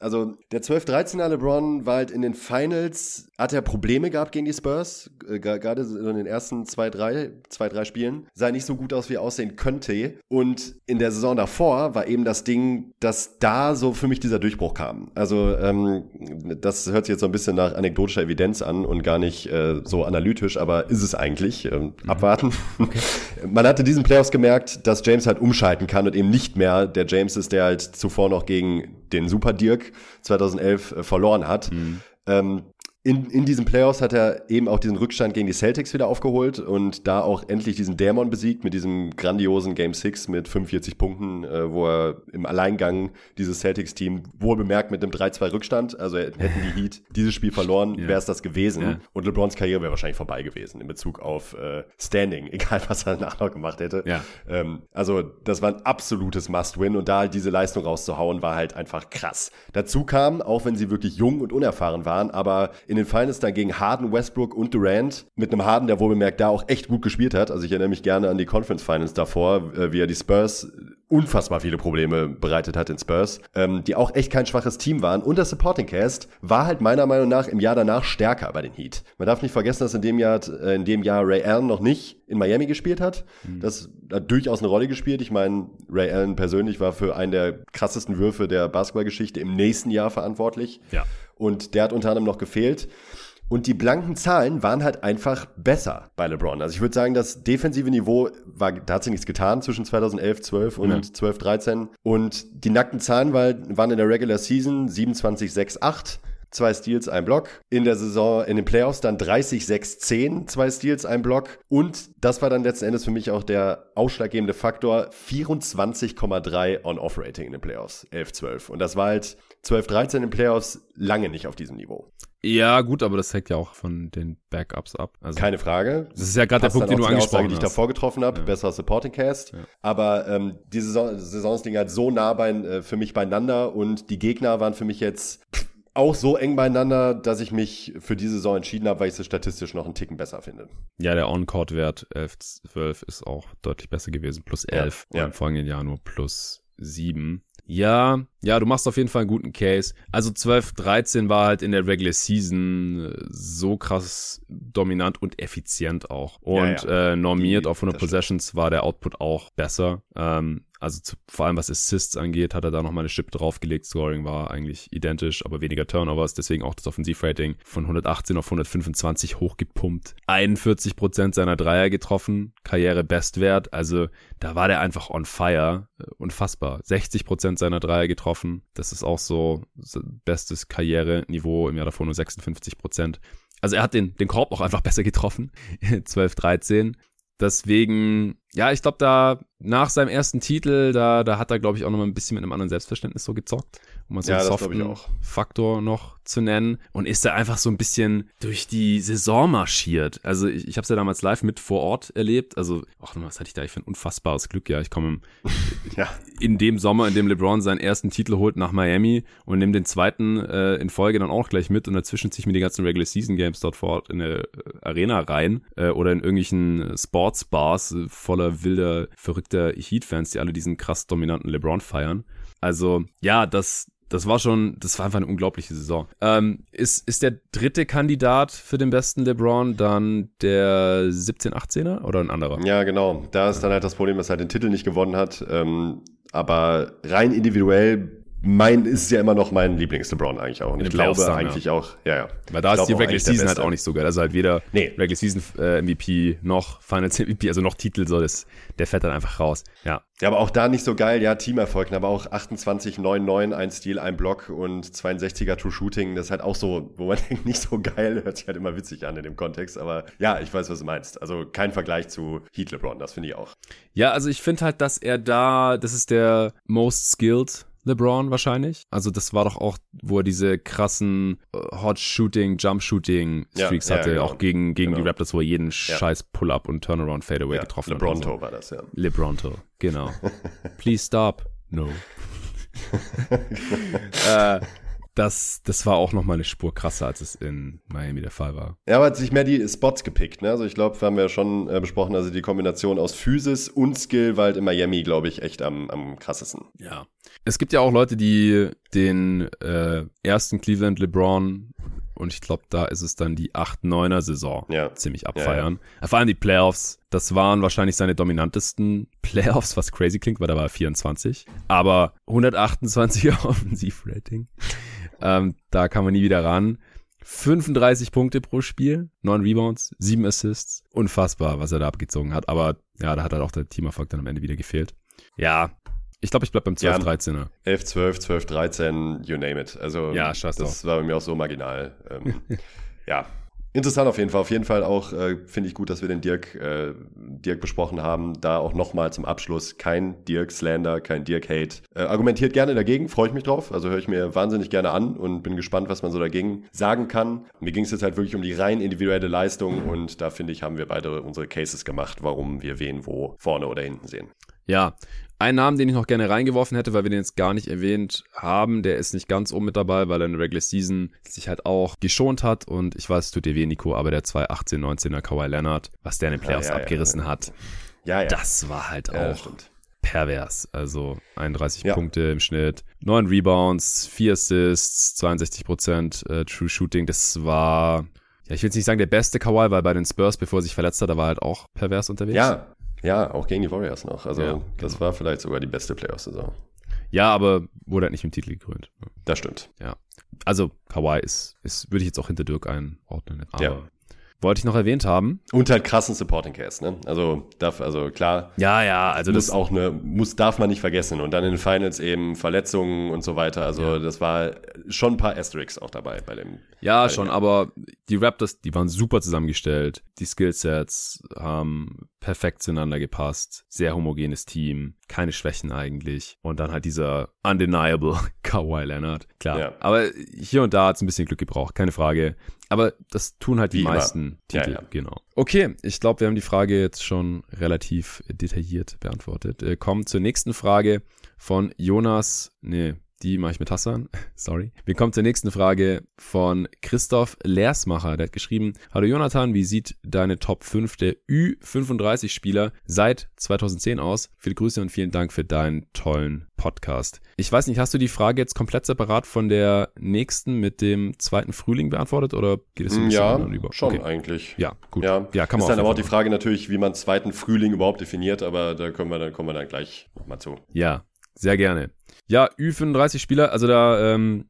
also der 12-13er LeBron war halt in den Finals, hat er Probleme gehabt gegen die Spurs, äh, gerade in den ersten zwei, drei, zwei, drei Spielen, sah nicht so gut aus, wie er aussehen könnte. Und in der Saison davor war eben das Ding, dass da so für mich dieser Durchbruch kam. Also ähm, das hört sich jetzt so ein bisschen nach anekdotischer Evidenz an und gar nicht äh, so analytisch, aber ist es eigentlich. Ähm, mhm. Abwarten. Okay. Man hatte diesen Playoffs gemerkt, dass James halt umschalten kann und eben nicht nicht mehr der James ist, der halt zuvor noch gegen den Super Dirk 2011 äh, verloren hat. Mhm. Ähm, in, in diesen Playoffs hat er eben auch diesen Rückstand gegen die Celtics wieder aufgeholt und da auch endlich diesen Dämon besiegt mit diesem grandiosen Game 6 mit 45 Punkten, äh, wo er im Alleingang dieses Celtics-Team wohl bemerkt mit einem 3-2 Rückstand, also hätten die Heat dieses Spiel verloren, ja. wäre es das gewesen ja. und LeBrons Karriere wäre wahrscheinlich vorbei gewesen in Bezug auf äh, Standing, egal was er danach noch gemacht hätte. Ja. Ähm, also das war ein absolutes Must-Win und da halt diese Leistung rauszuhauen, war halt einfach krass. Dazu kam, auch wenn sie wirklich jung und unerfahren waren, aber in den Finals dann gegen Harden, Westbrook und Durant. Mit einem Harden, der wohl bemerkt da auch echt gut gespielt hat. Also ich erinnere mich gerne an die Conference Finals davor, äh, wie er die Spurs unfassbar viele Probleme bereitet hat in Spurs, ähm, die auch echt kein schwaches Team waren. Und das Supporting Cast war halt meiner Meinung nach im Jahr danach stärker bei den Heat. Man darf nicht vergessen, dass in dem Jahr, äh, in dem Jahr Ray Allen noch nicht in Miami gespielt hat. Mhm. Das hat durchaus eine Rolle gespielt. Ich meine, Ray Allen persönlich war für einen der krassesten Würfe der Basketballgeschichte im nächsten Jahr verantwortlich. Ja. Und der hat unter anderem noch gefehlt. Und die blanken Zahlen waren halt einfach besser bei LeBron. Also ich würde sagen, das defensive Niveau war, da hat sich nichts getan zwischen 2011, 12 und ja. 12, 13. Und die nackten Zahlen waren in der Regular Season 27, 6, 8 zwei Steals, ein Block. In der Saison, in den Playoffs dann 30, 6, 10, zwei Steals, ein Block. Und das war dann letzten Endes für mich auch der ausschlaggebende Faktor, 24,3 On-Off-Rating in den Playoffs, 11, 12. Und das war halt 12, 13 in Playoffs lange nicht auf diesem Niveau. Ja, gut, aber das hängt ja auch von den Backups ab. Also, Keine Frage. Das ist ja gerade der Punkt, den du angesprochen Aussage, hast. die ich davor getroffen habe. Ja. Besserer Supporting Cast. Ja. Aber ähm, die Saison, Saisons liegen halt so nah bei, äh, für mich beieinander und die Gegner waren für mich jetzt auch so eng beieinander, dass ich mich für diese Saison entschieden habe, weil ich es statistisch noch einen Ticken besser finde. Ja, der On-Court-Wert 11, 12 ist auch deutlich besser gewesen. Plus 11 ja, ja. im folgenden Jahr nur plus 7. Ja, ja, du machst auf jeden Fall einen guten Case. Also 12, 13 war halt in der Regular Season äh, so krass dominant und effizient auch. Und ja, ja. Äh, normiert Die, auf 100 Possessions war der Output auch besser. Ähm, also zu, vor allem was Assists angeht, hat er da nochmal eine Chip draufgelegt. Scoring war eigentlich identisch, aber weniger Turnovers. Deswegen auch das Offensivrating von 118 auf 125 hochgepumpt. 41 Prozent seiner Dreier getroffen. Karriere-Bestwert. Also da war der einfach on fire. Äh, unfassbar. 60 Prozent seiner Dreier getroffen. Das ist auch so bestes Karriereniveau. Im Jahr davor nur 56 Prozent. Also er hat den, den Korb auch einfach besser getroffen. 12, 13. Deswegen, ja, ich glaube, da nach seinem ersten Titel, da, da hat er, glaube ich, auch noch mal ein bisschen mit einem anderen Selbstverständnis so gezockt, um mal so ja, einen soften Faktor noch zu nennen. Und ist da einfach so ein bisschen durch die Saison marschiert. Also ich, ich habe es ja damals live mit vor Ort erlebt. Also, ach, was hatte ich da ich für ein unfassbares Glück. Ja, ich komme ja. in dem Sommer, in dem LeBron seinen ersten Titel holt nach Miami und nimmt den zweiten äh, in Folge dann auch gleich mit und dazwischen sich mir die ganzen Regular Season Games dort vor Ort in der äh, Arena rein äh, oder in irgendwelchen Sportsbars äh, voller wilder, verrückter Heat-Fans, die alle diesen krass dominanten LeBron feiern. Also ja, das, das war schon, das war einfach eine unglaubliche Saison. Ähm, ist, ist der dritte Kandidat für den besten LeBron dann der 17-18er oder ein anderer? Ja, genau. Da ist dann halt das Problem, dass er halt den Titel nicht gewonnen hat. Ähm, aber rein individuell mein ist ja immer noch mein Lieblings-LeBron eigentlich auch. Und ich glaube dann, eigentlich ja. auch, ja, ja. Weil da ist die Regular Season halt auch nicht so geil. Also halt weder nee. Regular Season äh, MVP noch Finals MVP, also noch Titel, so das, der fährt dann einfach raus. Ja. Ja, aber auch da nicht so geil, ja, Teamerfolg, aber auch 28, 9, 9, ein Stil, ein Block und 62er True Shooting, das ist halt auch so, wo man denkt, nicht so geil, hört sich halt immer witzig an in dem Kontext, aber ja, ich weiß, was du meinst. Also kein Vergleich zu Heat LeBron, das finde ich auch. Ja, also ich finde halt, dass er da, das ist der most skilled LeBron wahrscheinlich. Also das war doch auch, wo er diese krassen äh, Hot Shooting, Jump Shooting Streaks ja, hatte, ja, genau. auch gegen, gegen genau. die Raptors, wo er jeden ja. scheiß Pull-up und Turnaround Fadeaway ja, getroffen LeBronto hat. LeBronto war das, ja. LeBronto, genau. Please stop. No. äh, das, das war auch nochmal eine Spur krasser, als es in Miami der Fall war. Ja, aber hat sich mehr die Spots gepickt. Ne? Also ich glaube, wir haben ja schon äh, besprochen, also die Kombination aus Physis und Skill war halt in Miami, glaube ich, echt am, am krassesten. Ja. Es gibt ja auch Leute, die den äh, ersten Cleveland LeBron und ich glaube, da ist es dann die 8-9er Saison ja. ziemlich abfeiern. Ja, ja. Vor allem die Playoffs, das waren wahrscheinlich seine dominantesten Playoffs, was crazy klingt, weil da war er 24. Aber 128er Offensivrating. Ähm, da kann man nie wieder ran. 35 Punkte pro Spiel, 9 Rebounds, 7 Assists. Unfassbar, was er da abgezogen hat. Aber ja, da hat halt auch der Teamerfolg dann am Ende wieder gefehlt. Ja, ich glaube, ich bleib beim 12, 13er. 11, 12, 12, 13, you name it. Also, ja, das drauf. war bei mir auch so marginal. Ähm, ja, Interessant auf jeden Fall. Auf jeden Fall auch äh, finde ich gut, dass wir den Dirk, äh, Dirk besprochen haben. Da auch nochmal zum Abschluss kein Dirk Slander, kein Dirk Hate. Äh, argumentiert gerne dagegen, freue ich mich drauf. Also höre ich mir wahnsinnig gerne an und bin gespannt, was man so dagegen sagen kann. Mir ging es jetzt halt wirklich um die rein individuelle Leistung und da finde ich, haben wir beide unsere Cases gemacht, warum wir wen wo vorne oder hinten sehen. Ja, ein Namen, den ich noch gerne reingeworfen hätte, weil wir den jetzt gar nicht erwähnt haben, der ist nicht ganz oben mit dabei, weil er in der Regular Season sich halt auch geschont hat und ich weiß, es tut dir weh, Nico, aber der 218 19er Kawhi Leonard, was der in den Playoffs ja, ja, abgerissen ja, hat, ja, ja. das war halt auch pervers. Also 31 Punkte im Schnitt, 9 Rebounds, 4 Assists, 62 Prozent äh, True Shooting, das war ja, ich will jetzt nicht sagen der beste Kawhi, weil bei den Spurs, bevor er sich verletzt hat, da war halt auch pervers unterwegs. Ja, ja, auch gegen die Warriors noch. Also ja, das genau. war vielleicht sogar die beste Playoff-Saison. Ja, aber wurde halt nicht mit dem Titel gekrönt. Das stimmt. Ja. Also Kawhi ist, ist würde ich jetzt auch hinter Dirk einordnen. Aber ja wollte ich noch erwähnt haben. Und halt krassen Supporting Cast, ne? Also darf, also klar. Ja, ja, also muss das auch eine, muss darf man nicht vergessen. Und dann in den Finals eben Verletzungen und so weiter. Also ja. das war schon ein paar Asterisks auch dabei bei dem. Ja, bei schon, dem aber die Raptors, die waren super zusammengestellt. Die Skillsets haben perfekt zueinander gepasst. Sehr homogenes Team. Keine Schwächen eigentlich. Und dann halt dieser undeniable Kawhi Leonard. Klar. Ja. Aber hier und da hat es ein bisschen Glück gebraucht, keine Frage. Aber das tun halt die Wie meisten immer. Titel, ja, ja. genau. Okay, ich glaube, wir haben die Frage jetzt schon relativ detailliert beantwortet. Äh, kommen zur nächsten Frage von Jonas, nee, die mache ich mit Hassan. Sorry. Wir kommen zur nächsten Frage von Christoph Lersmacher. Der hat geschrieben, Hallo Jonathan, wie sieht deine Top 5 der Ü35-Spieler seit 2010 aus? Viele Grüße und vielen Dank für deinen tollen Podcast. Ich weiß nicht, hast du die Frage jetzt komplett separat von der nächsten mit dem zweiten Frühling beantwortet oder geht es ein ja, über? schon okay. eigentlich. Ja, gut. Ja, ja kann man Ist dann aber auch die Frage natürlich, wie man zweiten Frühling überhaupt definiert, aber da können wir dann, kommen wir dann gleich nochmal zu. Ja, sehr gerne. Ja, Ü35 Spieler, also da ähm,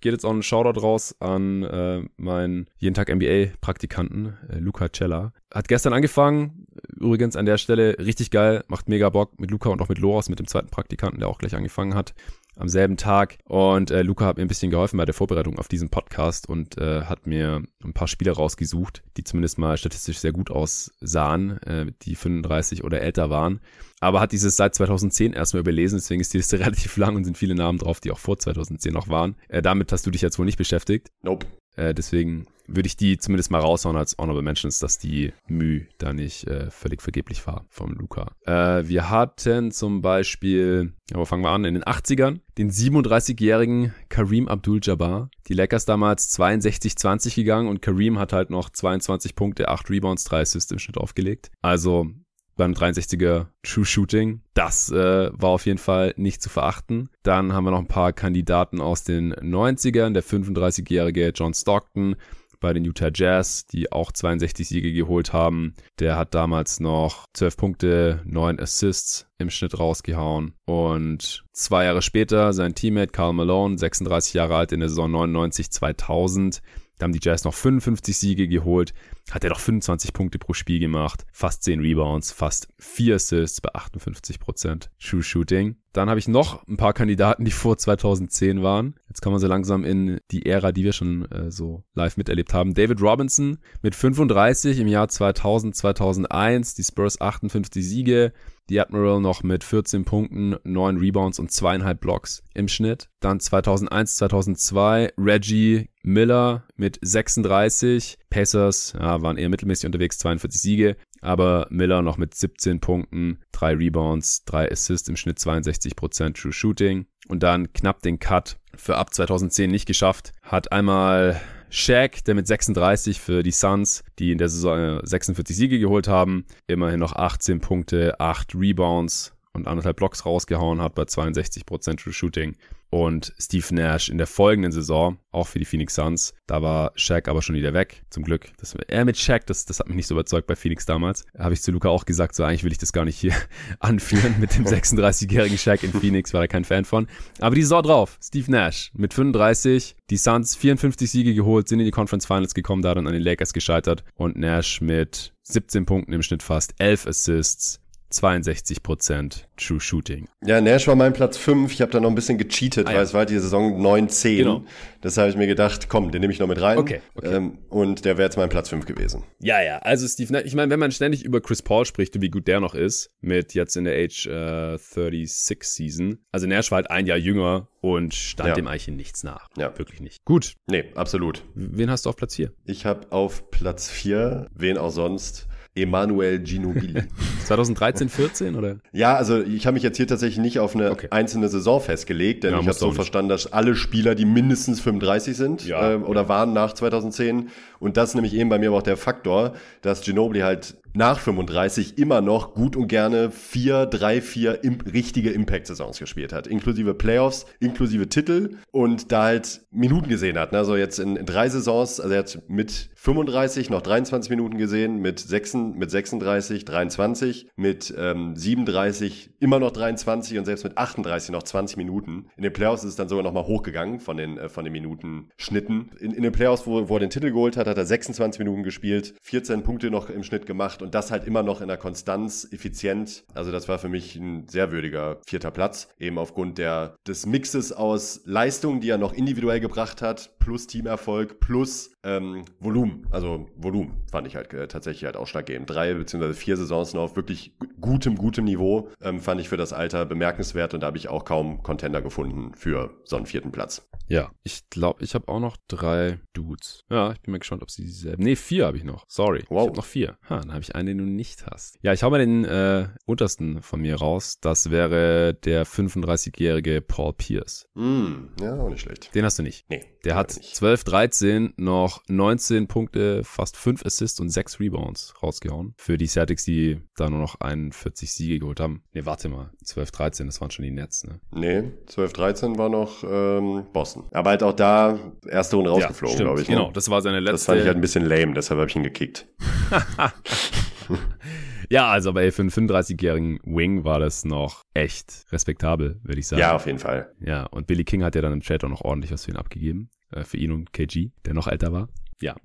geht jetzt auch ein Shoutout raus an äh, meinen jeden Tag NBA Praktikanten äh, Luca Cella. Hat gestern angefangen, übrigens an der Stelle richtig geil, macht mega Bock mit Luca und auch mit Loras, mit dem zweiten Praktikanten, der auch gleich angefangen hat am selben Tag. Und äh, Luca hat mir ein bisschen geholfen bei der Vorbereitung auf diesen Podcast und äh, hat mir ein paar Spieler rausgesucht, die zumindest mal statistisch sehr gut aussahen, äh, die 35 oder älter waren. Aber hat dieses seit 2010 erstmal überlesen, deswegen ist die Liste relativ lang und sind viele Namen drauf, die auch vor 2010 noch waren. Äh, damit hast du dich jetzt wohl nicht beschäftigt. Nope. Äh, deswegen würde ich die zumindest mal raushauen als Honorable Mentions, dass die Mühe da nicht äh, völlig vergeblich war vom Luca. Äh, wir hatten zum Beispiel, wo fangen wir an? In den 80ern den 37-jährigen Kareem Abdul-Jabbar. Die Lakers damals 62-20 gegangen und Kareem hat halt noch 22 Punkte, 8 Rebounds, 3 Assists im Schnitt aufgelegt. Also beim 63er True Shooting. Das äh, war auf jeden Fall nicht zu verachten. Dann haben wir noch ein paar Kandidaten aus den 90ern. Der 35-jährige John Stockton, bei den Utah Jazz, die auch 62 Siege geholt haben. Der hat damals noch 12 Punkte, 9 Assists im Schnitt rausgehauen. Und zwei Jahre später sein Teammate Carl Malone, 36 Jahre alt in der Saison 99-2000, da haben die Jazz noch 55 Siege geholt. Hat er doch 25 Punkte pro Spiel gemacht. Fast 10 Rebounds, fast 4 Assists bei 58% True Shooting. Dann habe ich noch ein paar Kandidaten, die vor 2010 waren. Jetzt kommen wir so langsam in die Ära, die wir schon äh, so live miterlebt haben. David Robinson mit 35 im Jahr 2000, 2001. Die Spurs 58 Siege. Die Admiral noch mit 14 Punkten, 9 Rebounds und zweieinhalb Blocks im Schnitt. Dann 2001, 2002 Reggie Miller mit 36. Pacers ja, waren eher mittelmäßig unterwegs, 42 Siege. Aber Miller noch mit 17 Punkten, 3 Rebounds, 3 Assists im Schnitt, 62% True Shooting. Und dann knapp den Cut für ab 2010 nicht geschafft. Hat einmal Shaq, der mit 36 für die Suns, die in der Saison 46 Siege geholt haben, immerhin noch 18 Punkte, 8 Rebounds und anderthalb Blocks rausgehauen hat bei 62% True Shooting und Steve Nash in der folgenden Saison, auch für die Phoenix Suns. Da war Shaq aber schon wieder weg, zum Glück. Das, er mit Shaq, das, das hat mich nicht so überzeugt bei Phoenix damals. Habe ich zu Luca auch gesagt, so eigentlich will ich das gar nicht hier anführen mit dem 36-jährigen Shaq in Phoenix, war er kein Fan von. Aber die Saison drauf, Steve Nash mit 35, die Suns 54 Siege geholt, sind in die Conference Finals gekommen, da dann an den Lakers gescheitert und Nash mit 17 Punkten im Schnitt fast 11 Assists, 62% True Shooting. Ja, Nash war mein Platz 5. Ich habe da noch ein bisschen gecheatet, ah, ja. weil es war die Saison 9-10. Genau. Deshalb habe ich mir gedacht, komm, den nehme ich noch mit rein. Okay. okay. Ähm, und der wäre jetzt mein Platz 5 gewesen. Ja, ja. Also Steve ich meine, wenn man ständig über Chris Paul spricht und wie gut der noch ist, mit jetzt in der Age äh, 36 Season. Also Nash war halt ein Jahr jünger und stand ja. dem eigentlich in nichts nach. Ja. Wirklich nicht. Gut. Nee, absolut. Wen hast du auf Platz 4? Ich habe auf Platz 4, wen auch sonst, Emanuel Ginobili. 2013, 14 oder? Ja, also ich habe mich jetzt hier tatsächlich nicht auf eine okay. einzelne Saison festgelegt, denn ja, ich habe so verstanden, dass alle Spieler, die mindestens 35 sind ja, äh, oder ja. waren nach 2010 und das ist nämlich eben bei mir auch der Faktor, dass Ginobili halt nach 35 immer noch gut und gerne vier, drei, vier im, richtige Impact-Saisons gespielt hat, inklusive Playoffs, inklusive Titel und da halt Minuten gesehen hat. Ne? Also jetzt in, in drei Saisons, also er hat mit 35 noch 23 Minuten gesehen, mit, 6, mit 36 23, mit ähm, 37 immer noch 23 und selbst mit 38 noch 20 Minuten. In den Playoffs ist es dann sogar noch mal hochgegangen von den, äh, von den Minuten-Schnitten. In, in den Playoffs, wo, wo er den Titel geholt hat, hat er 26 Minuten gespielt, 14 Punkte noch im Schnitt gemacht und das halt immer noch in der Konstanz, effizient. Also das war für mich ein sehr würdiger vierter Platz, eben aufgrund der, des Mixes aus Leistungen, die er noch individuell gebracht hat, plus Teamerfolg, plus ähm, Volumen. Also Volumen fand ich halt äh, tatsächlich halt ausschlaggebend. Drei beziehungsweise vier Saisons noch auf wirklich gutem, gutem Niveau ähm, fand ich für das Alter bemerkenswert und da habe ich auch kaum Contender gefunden für so einen vierten Platz. Ja, ich glaube, ich habe auch noch drei Dudes. Ja, ich bin mal gespannt, ob sie dieselben. Nee, vier habe ich noch. Sorry. Wow. Ich habe noch vier. Ha, dann habe ich einen, den du nicht hast. Ja, ich hau mal den äh, untersten von mir raus. Das wäre der 35-jährige Paul Pierce. Mm, ja, auch nicht schlecht. Den hast du nicht. Nee. Der hat nicht. 12, 13 noch 19 Punkte, fast 5 Assists und 6 Rebounds rausgehauen. Für die Celtics, die da nur noch 41 Siege geholt haben. Nee, warte mal. 12, 13, das waren schon die Nets, ne? Nee, 12, 13 war noch ähm, Boston. Aber halt auch da erste Runde rausgeflogen, ja, glaube ich. Ne? Genau, das war seine letzte. Das fand ich halt ein bisschen lame, deshalb habe ich ihn gekickt. ja, also aber für einen 35-jährigen Wing war das noch echt respektabel, würde ich sagen. Ja, auf jeden Fall. Ja, und Billy King hat ja dann im Chat auch noch ordentlich was für ihn abgegeben. Äh, für ihn und KG, der noch älter war. Ja.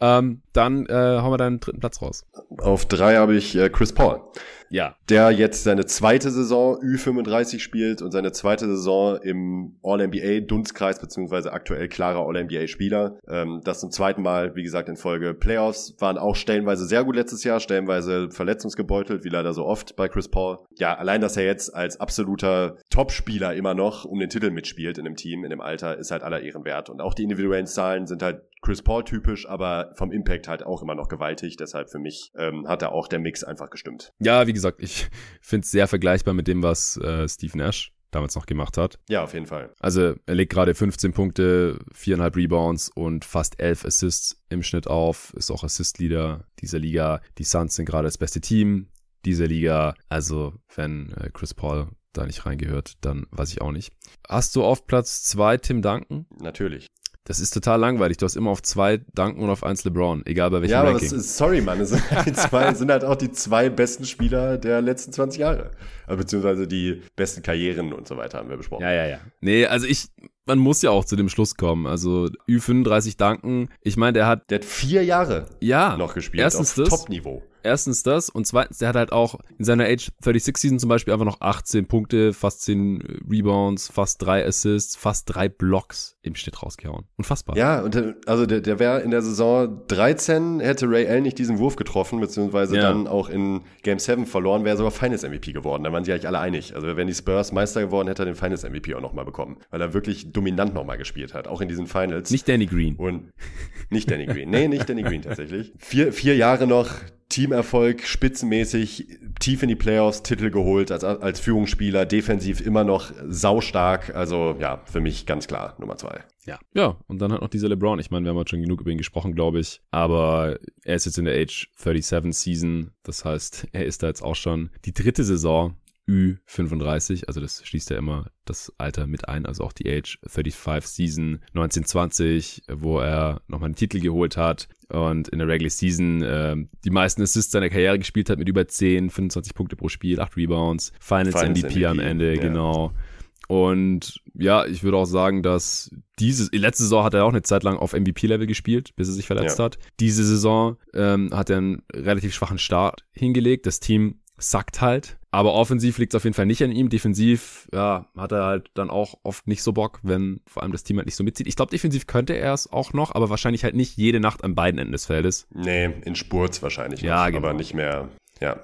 Ähm, dann äh, hauen wir deinen dritten Platz raus. Auf drei habe ich äh, Chris Paul. Ja. Der jetzt seine zweite Saison Ü35 spielt und seine zweite Saison im All-NBA-Dunstkreis, beziehungsweise aktuell klarer All-NBA-Spieler. Ähm, das zum zweiten Mal, wie gesagt, in Folge Playoffs. Waren auch stellenweise sehr gut letztes Jahr, stellenweise verletzungsgebeutelt, wie leider so oft bei Chris Paul. Ja, allein, dass er jetzt als absoluter Topspieler immer noch um den Titel mitspielt in dem Team, in dem Alter, ist halt aller Ehren wert. Und auch die individuellen Zahlen sind halt Chris Paul typisch, aber vom Impact halt auch immer noch gewaltig. Deshalb für mich ähm, hat da auch der Mix einfach gestimmt. Ja, wie gesagt, ich finde es sehr vergleichbar mit dem, was äh, Steve Nash damals noch gemacht hat. Ja, auf jeden Fall. Also er legt gerade 15 Punkte, viereinhalb Rebounds und fast elf Assists im Schnitt auf, ist auch Assist-Leader dieser Liga. Die Suns sind gerade das beste Team dieser Liga. Also wenn äh, Chris Paul da nicht reingehört, dann weiß ich auch nicht. Hast du auf Platz zwei Tim Duncan? Natürlich. Das ist total langweilig. Du hast immer auf zwei Duncan und auf eins LeBron, egal bei welchem ja, Ranking. Ja, aber ist, sorry, Mann, es sind, halt die zwei, sind halt auch die zwei besten Spieler der letzten 20 Jahre. Beziehungsweise die besten Karrieren und so weiter haben wir besprochen. Ja, ja, ja. Nee, also ich, man muss ja auch zu dem Schluss kommen. Also Ü35 Duncan, ich meine, der hat... Der hat vier Jahre ja, noch gespielt erstens auf Top-Niveau. Erstens das und zweitens, der hat halt auch in seiner Age 36 Season zum Beispiel einfach noch 18 Punkte, fast 10 Rebounds, fast drei Assists, fast drei Blocks im Schnitt rausgehauen. Unfassbar. Ja, und der, also der, der wäre in der Saison 13, hätte Ray Allen nicht diesen Wurf getroffen, beziehungsweise ja. dann auch in Game 7 verloren, wäre sogar Finals MVP geworden. Da waren sie eigentlich alle einig. Also wenn die Spurs Meister geworden, hätte er den Finals MVP auch nochmal bekommen, weil er wirklich dominant nochmal gespielt hat, auch in diesen Finals. Nicht Danny Green. Und nicht Danny Green. Nee, nicht Danny Green tatsächlich. Vier, vier Jahre noch Teamerfolg, spitzenmäßig, tief in die Playoffs, Titel geholt, als, als Führungsspieler, defensiv immer noch saustark. Also ja, für mich ganz klar Nummer zwei. Ja. Ja, und dann hat noch dieser LeBron. Ich meine, wir haben heute schon genug über ihn gesprochen, glaube ich. Aber er ist jetzt in der Age 37 Season. Das heißt, er ist da jetzt auch schon die dritte Saison Ü35, also das schließt ja immer das Alter mit ein, also auch die Age 35 Season 1920, wo er nochmal einen Titel geholt hat und in der Regular Season äh, die meisten Assists seiner Karriere gespielt hat mit über 10, 25 Punkte pro Spiel, 8 Rebounds, Finals, Finals MVP, MVP, am Ende, ja. genau. Und ja, ich würde auch sagen, dass diese letzte Saison hat er auch eine Zeit lang auf MVP-Level gespielt, bis er sich verletzt ja. hat. Diese Saison ähm, hat er einen relativ schwachen Start hingelegt. Das Team sackt halt. Aber offensiv liegt es auf jeden Fall nicht an ihm. Defensiv, ja, hat er halt dann auch oft nicht so Bock, wenn vor allem das Team halt nicht so mitzieht. Ich glaube, defensiv könnte er es auch noch, aber wahrscheinlich halt nicht jede Nacht an beiden Enden des Feldes. Nee, in Spurz wahrscheinlich ja, noch, genau. aber nicht mehr, ja.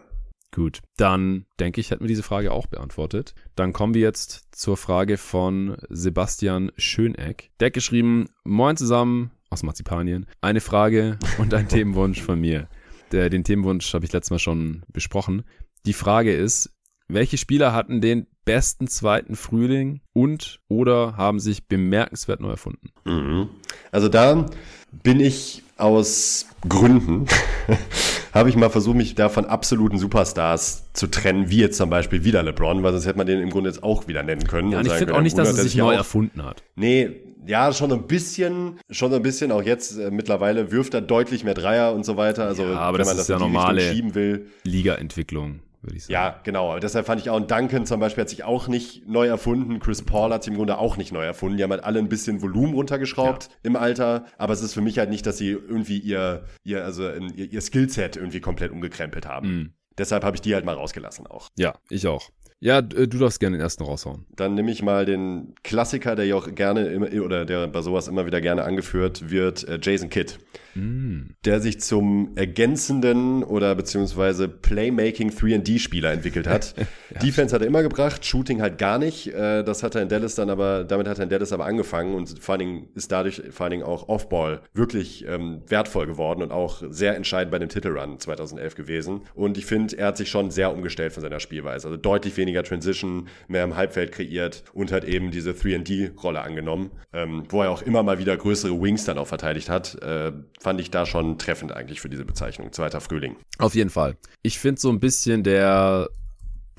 Gut, dann denke ich, hätten wir diese Frage auch beantwortet. Dann kommen wir jetzt zur Frage von Sebastian Schöneck. Der hat geschrieben, Moin zusammen aus Marzipanien. Eine Frage und ein Themenwunsch von mir. Der, den Themenwunsch habe ich letztes Mal schon besprochen. Die Frage ist, welche Spieler hatten den besten zweiten Frühling und oder haben sich bemerkenswert neu erfunden? Mhm. Also da bin ich aus Gründen, habe ich mal versucht, mich da von absoluten Superstars zu trennen, wie jetzt zum Beispiel wieder LeBron, weil sonst hätte man den im Grunde jetzt auch wieder nennen können. Ja, und ich finde auch nicht, dass er sich neu erfunden hat. Nee, ja, schon ein bisschen, schon ein bisschen. Auch jetzt äh, mittlerweile wirft er deutlich mehr Dreier und so weiter. Also, ja, aber wenn das man ist das ja normale Liga-Entwicklung würde ich sagen. Ja, genau. Deshalb fand ich auch, Duncan zum Beispiel hat sich auch nicht neu erfunden. Chris Paul hat sich im Grunde auch nicht neu erfunden. Die haben halt alle ein bisschen Volumen runtergeschraubt ja. im Alter. Aber es ist für mich halt nicht, dass sie irgendwie ihr, ihr, also ihr, ihr Skillset irgendwie komplett umgekrempelt haben. Mhm. Deshalb habe ich die halt mal rausgelassen auch. Ja, ich auch. Ja, äh, du darfst gerne den ersten raushauen. Dann nehme ich mal den Klassiker, der ja auch gerne immer, oder der bei sowas immer wieder gerne angeführt wird, äh, Jason Kidd. Mm. Der sich zum ergänzenden oder beziehungsweise Playmaking 3D-Spieler entwickelt hat. ja. Defense hat er immer gebracht, Shooting halt gar nicht. Äh, das hat er in Dallas dann aber, damit hat er in Dallas aber angefangen und vor allen Dingen ist dadurch vor allen Dingen auch Offball wirklich ähm, wertvoll geworden und auch sehr entscheidend bei dem Titelrun 2011 gewesen. Und ich finde, er hat sich schon sehr umgestellt von seiner Spielweise. Also deutlich weniger weniger Transition, mehr im Halbfeld kreiert und hat eben diese 3D-Rolle angenommen, ähm, wo er auch immer mal wieder größere Wings dann auch verteidigt hat. Äh, fand ich da schon treffend eigentlich für diese Bezeichnung. Zweiter Frühling. Auf jeden Fall. Ich finde so ein bisschen der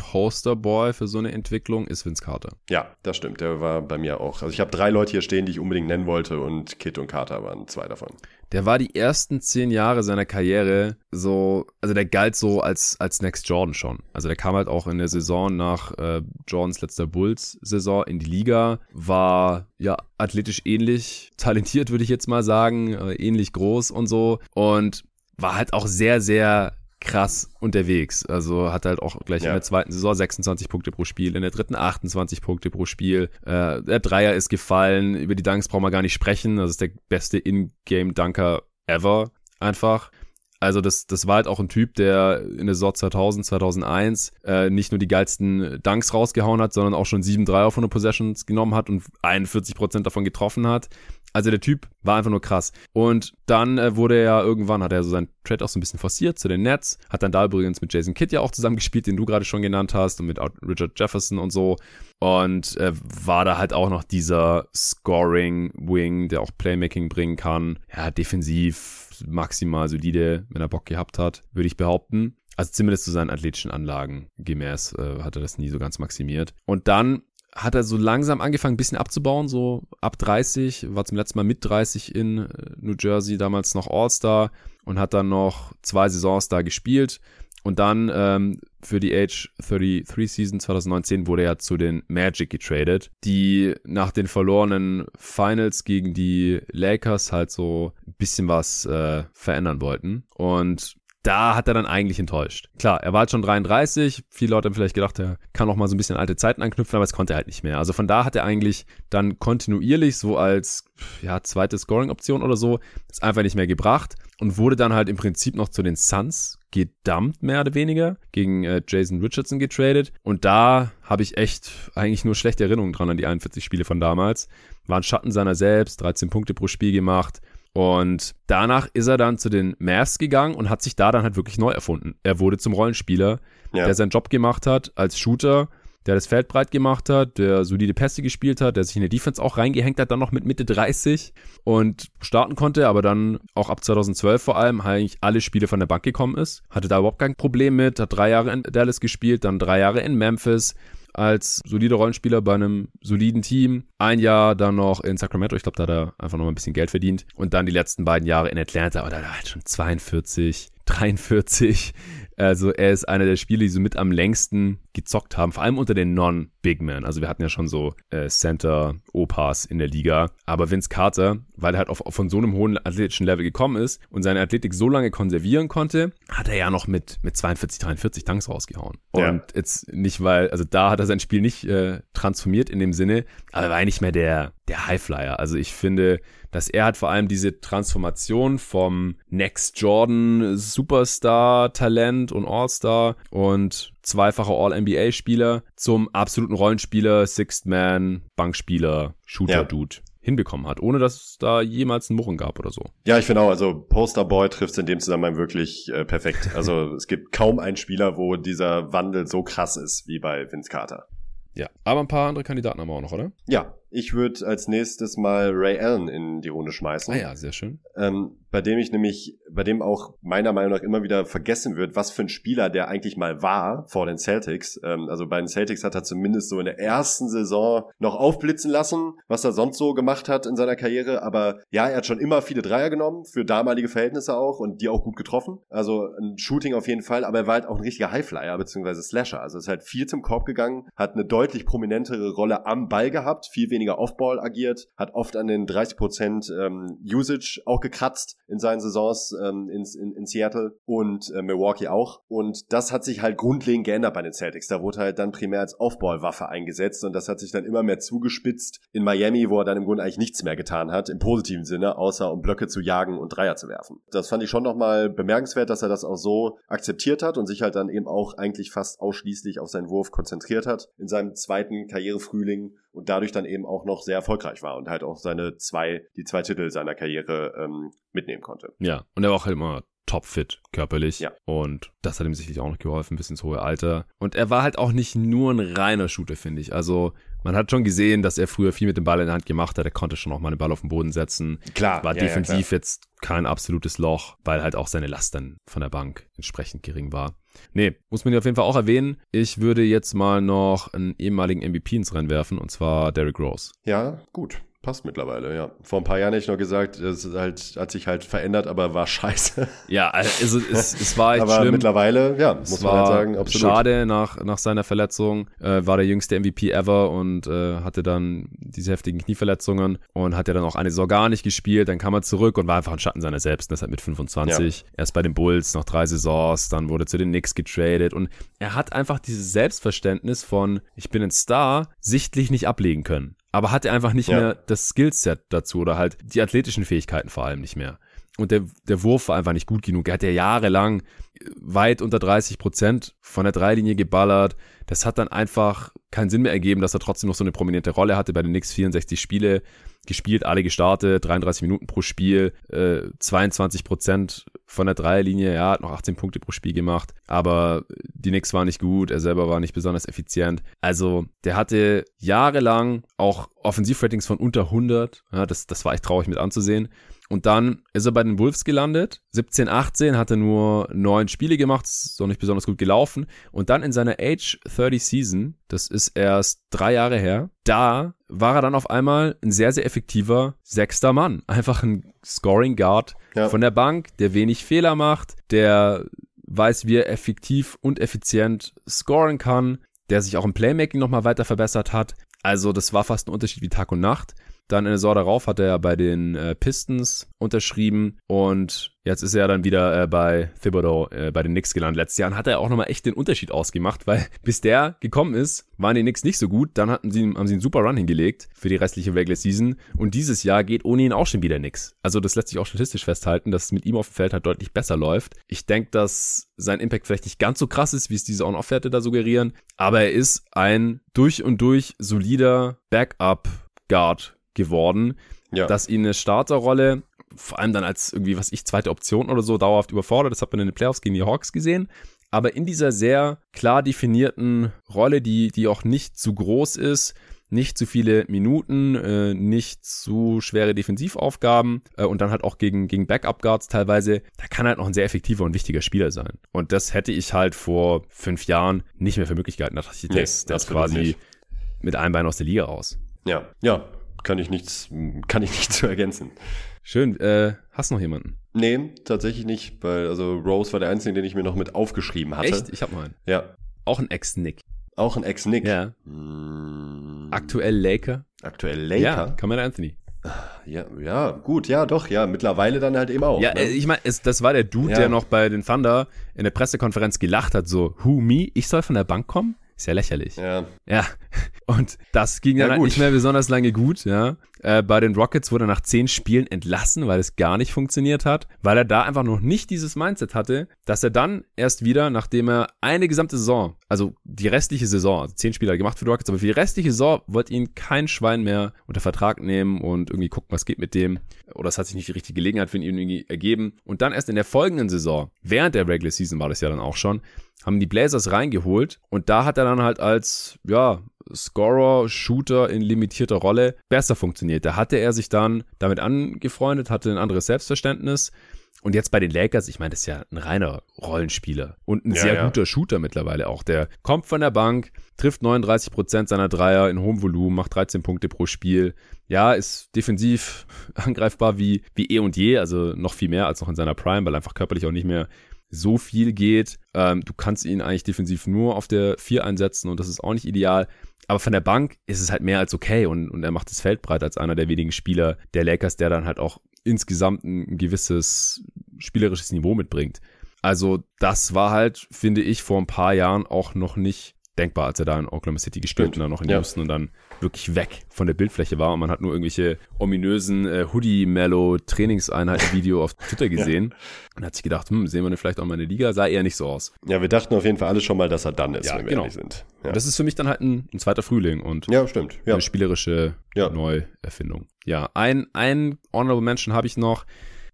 Posterboy für so eine Entwicklung ist Vince Carter. Ja, das stimmt. Der war bei mir auch. Also ich habe drei Leute hier stehen, die ich unbedingt nennen wollte und Kit und Carter waren zwei davon. Der war die ersten zehn Jahre seiner Karriere so, also der galt so als, als Next Jordan schon. Also der kam halt auch in der Saison nach äh, Jordans letzter Bulls-Saison in die Liga, war ja athletisch ähnlich talentiert, würde ich jetzt mal sagen, äh, ähnlich groß und so und war halt auch sehr, sehr krass unterwegs. Also hat halt auch gleich ja. in der zweiten Saison 26 Punkte pro Spiel, in der dritten 28 Punkte pro Spiel. Äh, der Dreier ist gefallen, über die Dunks brauchen wir gar nicht sprechen. Das ist der beste In-Game-Dunker ever einfach. Also das, das war halt auch ein Typ, der in der Saison 2000, 2001 äh, nicht nur die geilsten Dunks rausgehauen hat, sondern auch schon 7 3 auf 100 Possessions genommen hat und 41% davon getroffen hat. Also der Typ war einfach nur krass. Und dann äh, wurde er irgendwann, hat er so seinen Trade auch so ein bisschen forciert zu den Nets, hat dann da übrigens mit Jason Kidd ja auch zusammen gespielt, den du gerade schon genannt hast, und mit Richard Jefferson und so. Und äh, war da halt auch noch dieser Scoring-Wing, der auch Playmaking bringen kann. Ja, defensiv maximal solide, wenn er Bock gehabt hat, würde ich behaupten. Also zumindest zu seinen athletischen Anlagen gemäß äh, hat er das nie so ganz maximiert. Und dann hat er so langsam angefangen, ein bisschen abzubauen, so ab 30, war zum letzten Mal mit 30 in äh, New Jersey, damals noch All-Star und hat dann noch zwei Saisons da gespielt. Und dann ähm, für die Age 33 Season 2019 wurde er zu den Magic getradet, die nach den verlorenen Finals gegen die Lakers halt so ein bisschen was äh, verändern wollten. Und da hat er dann eigentlich enttäuscht. Klar, er war halt schon 33. Viele Leute haben vielleicht gedacht, er kann auch mal so ein bisschen alte Zeiten anknüpfen, aber es konnte er halt nicht mehr. Also von da hat er eigentlich dann kontinuierlich so als ja, zweite Scoring-Option oder so das einfach nicht mehr gebracht und wurde dann halt im Prinzip noch zu den Suns gedumpt, mehr oder weniger, gegen äh, Jason Richardson getradet. Und da habe ich echt eigentlich nur schlechte Erinnerungen dran an die 41 Spiele von damals. War ein Schatten seiner selbst, 13 Punkte pro Spiel gemacht und danach ist er dann zu den Mavs gegangen und hat sich da dann halt wirklich neu erfunden. Er wurde zum Rollenspieler, ja. der seinen Job gemacht hat als Shooter, der das Feld breit gemacht hat, der solide Pässe gespielt hat, der sich in der Defense auch reingehängt hat, dann noch mit Mitte 30 und starten konnte, aber dann auch ab 2012 vor allem eigentlich alle Spiele von der Bank gekommen ist. Hatte da überhaupt kein Problem mit, hat drei Jahre in Dallas gespielt, dann drei Jahre in Memphis, als solider Rollenspieler bei einem soliden Team. Ein Jahr dann noch in Sacramento. Ich glaube, da hat er einfach noch mal ein bisschen Geld verdient. Und dann die letzten beiden Jahre in Atlanta. Aber da halt schon 42, 43. Also er ist einer der Spieler, die so mit am längsten gezockt haben, vor allem unter den Non-Big Men. Also wir hatten ja schon so äh, Center-Opas in der Liga. Aber Vince Carter, weil er halt auf, auf von so einem hohen athletischen Level gekommen ist und seine Athletik so lange konservieren konnte, hat er ja noch mit, mit 42, 43 Tanks rausgehauen. Ja. Und jetzt nicht, weil, also da hat er sein Spiel nicht äh, transformiert in dem Sinne, aber er war nicht mehr der, der Highflyer. Also ich finde, dass er hat vor allem diese Transformation vom Next Jordan Superstar Talent und All-Star und zweifacher All-NBA-Spieler zum absoluten Rollenspieler, Sixth Man, Bankspieler, Shooter-Dude. Ja hinbekommen hat, ohne dass es da jemals einen Murren gab oder so. Ja, ich finde auch, also Posterboy trifft es in dem Zusammenhang wirklich äh, perfekt. Also es gibt kaum einen Spieler, wo dieser Wandel so krass ist wie bei Vince Carter. Ja, aber ein paar andere Kandidaten haben wir auch noch, oder? Ja, ich würde als nächstes mal Ray Allen in die Runde schmeißen. Ah ja, sehr schön. Ähm, bei dem ich nämlich, bei dem auch meiner Meinung nach immer wieder vergessen wird, was für ein Spieler der eigentlich mal war vor den Celtics. Ähm, also bei den Celtics hat er zumindest so in der ersten Saison noch aufblitzen lassen, was er sonst so gemacht hat in seiner Karriere. Aber ja, er hat schon immer viele Dreier genommen, für damalige Verhältnisse auch und die auch gut getroffen. Also ein Shooting auf jeden Fall, aber er war halt auch ein richtiger Highflyer bzw. Slasher. Also ist halt viel zum Korb gegangen, hat eine deutlich prominentere Rolle am Ball gehabt, viel weniger weniger Offball agiert, hat oft an den 30% ähm, Usage auch gekratzt in seinen Saisons ähm, in, in, in Seattle und äh, Milwaukee auch. Und das hat sich halt grundlegend geändert bei den Celtics. Da wurde halt dann primär als Offball-Waffe eingesetzt und das hat sich dann immer mehr zugespitzt in Miami, wo er dann im Grunde eigentlich nichts mehr getan hat, im positiven Sinne, außer um Blöcke zu jagen und Dreier zu werfen. Das fand ich schon nochmal bemerkenswert, dass er das auch so akzeptiert hat und sich halt dann eben auch eigentlich fast ausschließlich auf seinen Wurf konzentriert hat in seinem zweiten Karrierefrühling und dadurch dann eben auch noch sehr erfolgreich war und halt auch seine zwei, die zwei Titel seiner Karriere ähm, mitnehmen konnte. Ja, und er war auch halt immer topfit körperlich. Ja. Und das hat ihm sicherlich auch noch geholfen, bis ins hohe Alter. Und er war halt auch nicht nur ein reiner Shooter, finde ich. Also man hat schon gesehen, dass er früher viel mit dem Ball in der Hand gemacht hat. Er konnte schon auch mal den Ball auf den Boden setzen. Klar. War ja, defensiv ja, jetzt kein absolutes Loch, weil halt auch seine Last dann von der Bank entsprechend gering war. Nee, muss man ja auf jeden Fall auch erwähnen. Ich würde jetzt mal noch einen ehemaligen MVP ins Rennen werfen, und zwar Derrick Rose. Ja, gut. Passt mittlerweile, ja. Vor ein paar Jahren hätte ich noch gesagt, es halt, hat sich halt verändert, aber war scheiße. Ja, also es, es war echt aber schlimm. mittlerweile, ja, muss man halt sagen, absolut. Schade, nach, nach seiner Verletzung äh, war der jüngste MVP ever und äh, hatte dann diese heftigen Knieverletzungen und hat ja dann auch eine Saison gar nicht gespielt. Dann kam er zurück und war einfach ein Schatten seiner selbst. Das hat mit 25. Ja. Erst bei den Bulls noch drei Saisons, dann wurde zu den Knicks getradet und er hat einfach dieses Selbstverständnis von, ich bin ein Star, sichtlich nicht ablegen können aber hatte einfach nicht ja. mehr das Skillset dazu oder halt die athletischen Fähigkeiten vor allem nicht mehr. Und der, der Wurf war einfach nicht gut genug. Er hat ja jahrelang weit unter 30 Prozent von der Dreilinie geballert. Das hat dann einfach keinen Sinn mehr ergeben, dass er trotzdem noch so eine prominente Rolle hatte bei den Knicks 64 Spiele gespielt, alle gestartet, 33 Minuten pro Spiel, äh, 22 Prozent von der Dreierlinie, ja, hat noch 18 Punkte pro Spiel gemacht, aber die Knicks waren nicht gut, er selber war nicht besonders effizient. Also, der hatte jahrelang auch Offensivratings von unter 100, ja, das, das war echt traurig mit anzusehen Und dann ist er bei den Wolves gelandet. 17, 18 hat er nur neun Spiele gemacht, ist auch nicht besonders gut gelaufen. Und dann in seiner Age 30 Season, das ist erst drei Jahre her, da war er dann auf einmal ein sehr, sehr effektiver sechster Mann. Einfach ein Scoring Guard ja. von der Bank, der wenig Fehler macht, der weiß, wie er effektiv und effizient scoren kann, der sich auch im Playmaking nochmal weiter verbessert hat. Also das war fast ein Unterschied wie Tag und Nacht. Dann in der Saison darauf hat er bei den äh, Pistons unterschrieben und jetzt ist er dann wieder äh, bei Thibodeau äh, bei den Knicks gelandet. Letztes Jahr hat er auch nochmal echt den Unterschied ausgemacht, weil bis der gekommen ist, waren die Knicks nicht so gut. Dann hatten sie, haben sie einen super Run hingelegt für die restliche Regular Season und dieses Jahr geht ohne ihn auch schon wieder nix. Also das lässt sich auch statistisch festhalten, dass es mit ihm auf dem Feld halt deutlich besser läuft. Ich denke, dass sein Impact vielleicht nicht ganz so krass ist, wie es diese On-Off-Werte da suggerieren, aber er ist ein durch und durch solider Backup-Guard geworden, ja. dass ihn eine Starterrolle, vor allem dann als irgendwie, was ich, zweite Option oder so, dauerhaft überfordert. Das hat man in den Playoffs gegen die Hawks gesehen. Aber in dieser sehr klar definierten Rolle, die, die auch nicht zu groß ist, nicht zu viele Minuten, äh, nicht zu schwere Defensivaufgaben äh, und dann halt auch gegen, gegen Backup-Guards teilweise, da kann halt noch ein sehr effektiver und wichtiger Spieler sein. Und das hätte ich halt vor fünf Jahren nicht mehr für möglich gehalten. Da dachte ich, nee, das, das quasi nicht. mit einem Bein aus der Liga raus. Ja, ja, kann ich nichts, kann ich nicht zu ergänzen. Schön. Äh, hast noch jemanden? Nee, tatsächlich nicht, weil also Rose war der einzige, den ich mir noch mit aufgeschrieben hatte. Echt? Ich hab mal einen. Ja. Auch ein Ex-Nick. Auch ein Ex-Nick. Ja. Hm. Aktuell Laker. Aktuell Laker. Ja, Carmelo Anthony. Ja, ja, gut, ja, doch, ja, mittlerweile dann halt eben auch. Ja, ne? ich meine, das war der Dude, ja. der noch bei den Thunder in der Pressekonferenz gelacht hat, so, who me? Ich soll von der Bank kommen? Ist ja lächerlich. Ja. Ja. Und das ging dann ja, halt nicht mehr besonders lange gut, ja. Äh, bei den Rockets wurde er nach zehn Spielen entlassen, weil es gar nicht funktioniert hat, weil er da einfach noch nicht dieses Mindset hatte, dass er dann erst wieder, nachdem er eine gesamte Saison, also die restliche Saison, also zehn Spieler gemacht für die Rockets, aber für die restliche Saison wollte ihn kein Schwein mehr unter Vertrag nehmen und irgendwie gucken, was geht mit dem. Oder es hat sich nicht die richtige Gelegenheit für ihn irgendwie ergeben. Und dann erst in der folgenden Saison, während der Regular Season war das ja dann auch schon, haben die Blazers reingeholt und da hat er dann halt als, ja, Scorer, Shooter in limitierter Rolle besser funktioniert. Da hatte er sich dann damit angefreundet, hatte ein anderes Selbstverständnis. Und jetzt bei den Lakers, ich meine, das ist ja ein reiner Rollenspieler und ein ja, sehr ja. guter Shooter mittlerweile auch. Der kommt von der Bank, trifft 39 Prozent seiner Dreier in hohem Volumen, macht 13 Punkte pro Spiel. Ja, ist defensiv angreifbar wie, wie eh und je, also noch viel mehr als noch in seiner Prime, weil einfach körperlich auch nicht mehr so viel geht. Ähm, du kannst ihn eigentlich defensiv nur auf der 4 einsetzen und das ist auch nicht ideal. Aber von der Bank ist es halt mehr als okay und, und er macht das Feld breit als einer der wenigen Spieler der Lakers, der dann halt auch insgesamt ein gewisses spielerisches Niveau mitbringt. Also das war halt, finde ich, vor ein paar Jahren auch noch nicht denkbar, als er da in Oklahoma City gespielt und dann noch in ja. Houston und dann wirklich weg von der Bildfläche war und man hat nur irgendwelche ominösen äh, Hoodie-Mellow-Trainingseinheiten-Video auf Twitter gesehen ja. und hat sich gedacht, hm, sehen wir denn vielleicht auch mal in der Liga? Sah eher nicht so aus. Ja, wir dachten auf jeden Fall alle schon mal, dass er dann ist, ja, wenn wir genau. ehrlich sind. Ja. Das ist für mich dann halt ein, ein zweiter Frühling und ja, stimmt. Ja. eine spielerische ja. Neuerfindung. Ja, ein, ein Honorable Mention habe ich noch.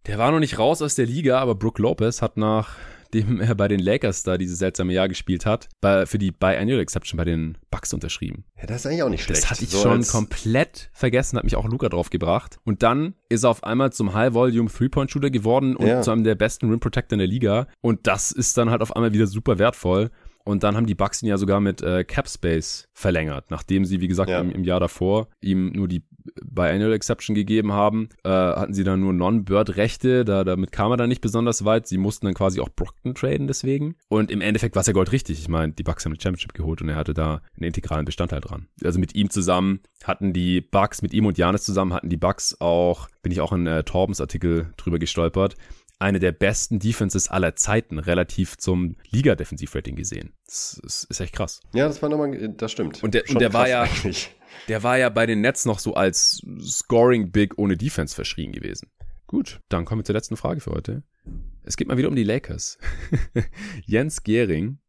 Der war noch nicht raus aus der Liga, aber Brooke Lopez hat nach dem er bei den Lakers da dieses seltsame Jahr gespielt hat, bei, für die Biannual Exception bei den Bucks unterschrieben. Ja, das ist eigentlich auch nicht schlecht. Das hatte ich so schon komplett vergessen, hat mich auch Luca drauf gebracht. Und dann ist er auf einmal zum High-Volume Three-Point-Shooter geworden und ja. zu einem der besten Rim Protector in der Liga. Und das ist dann halt auf einmal wieder super wertvoll. Und dann haben die Bucks ihn ja sogar mit äh, Cap Space verlängert, nachdem sie, wie gesagt, ja. im, im, Jahr davor ihm nur die Biannual Exception gegeben haben, äh, hatten sie dann nur Non-Bird-Rechte, da, damit kam er dann nicht besonders weit. Sie mussten dann quasi auch Brockton traden deswegen. Und im Endeffekt war es ja Gold richtig. Ich meine, die Bucks haben eine Championship geholt und er hatte da einen integralen Bestandteil dran. Also mit ihm zusammen hatten die Bucks, mit ihm und Janis zusammen hatten die Bucks auch, bin ich auch in äh, Torbens Artikel drüber gestolpert, eine der besten Defenses aller Zeiten relativ zum Liga-Defensivrating gesehen. Das ist, echt krass. Ja, das war nochmal, das stimmt. Und der, und der war ja, eigentlich. der war ja bei den Nets noch so als Scoring Big ohne Defense verschrien gewesen. Gut, dann kommen wir zur letzten Frage für heute. Es geht mal wieder um die Lakers. Jens Gehring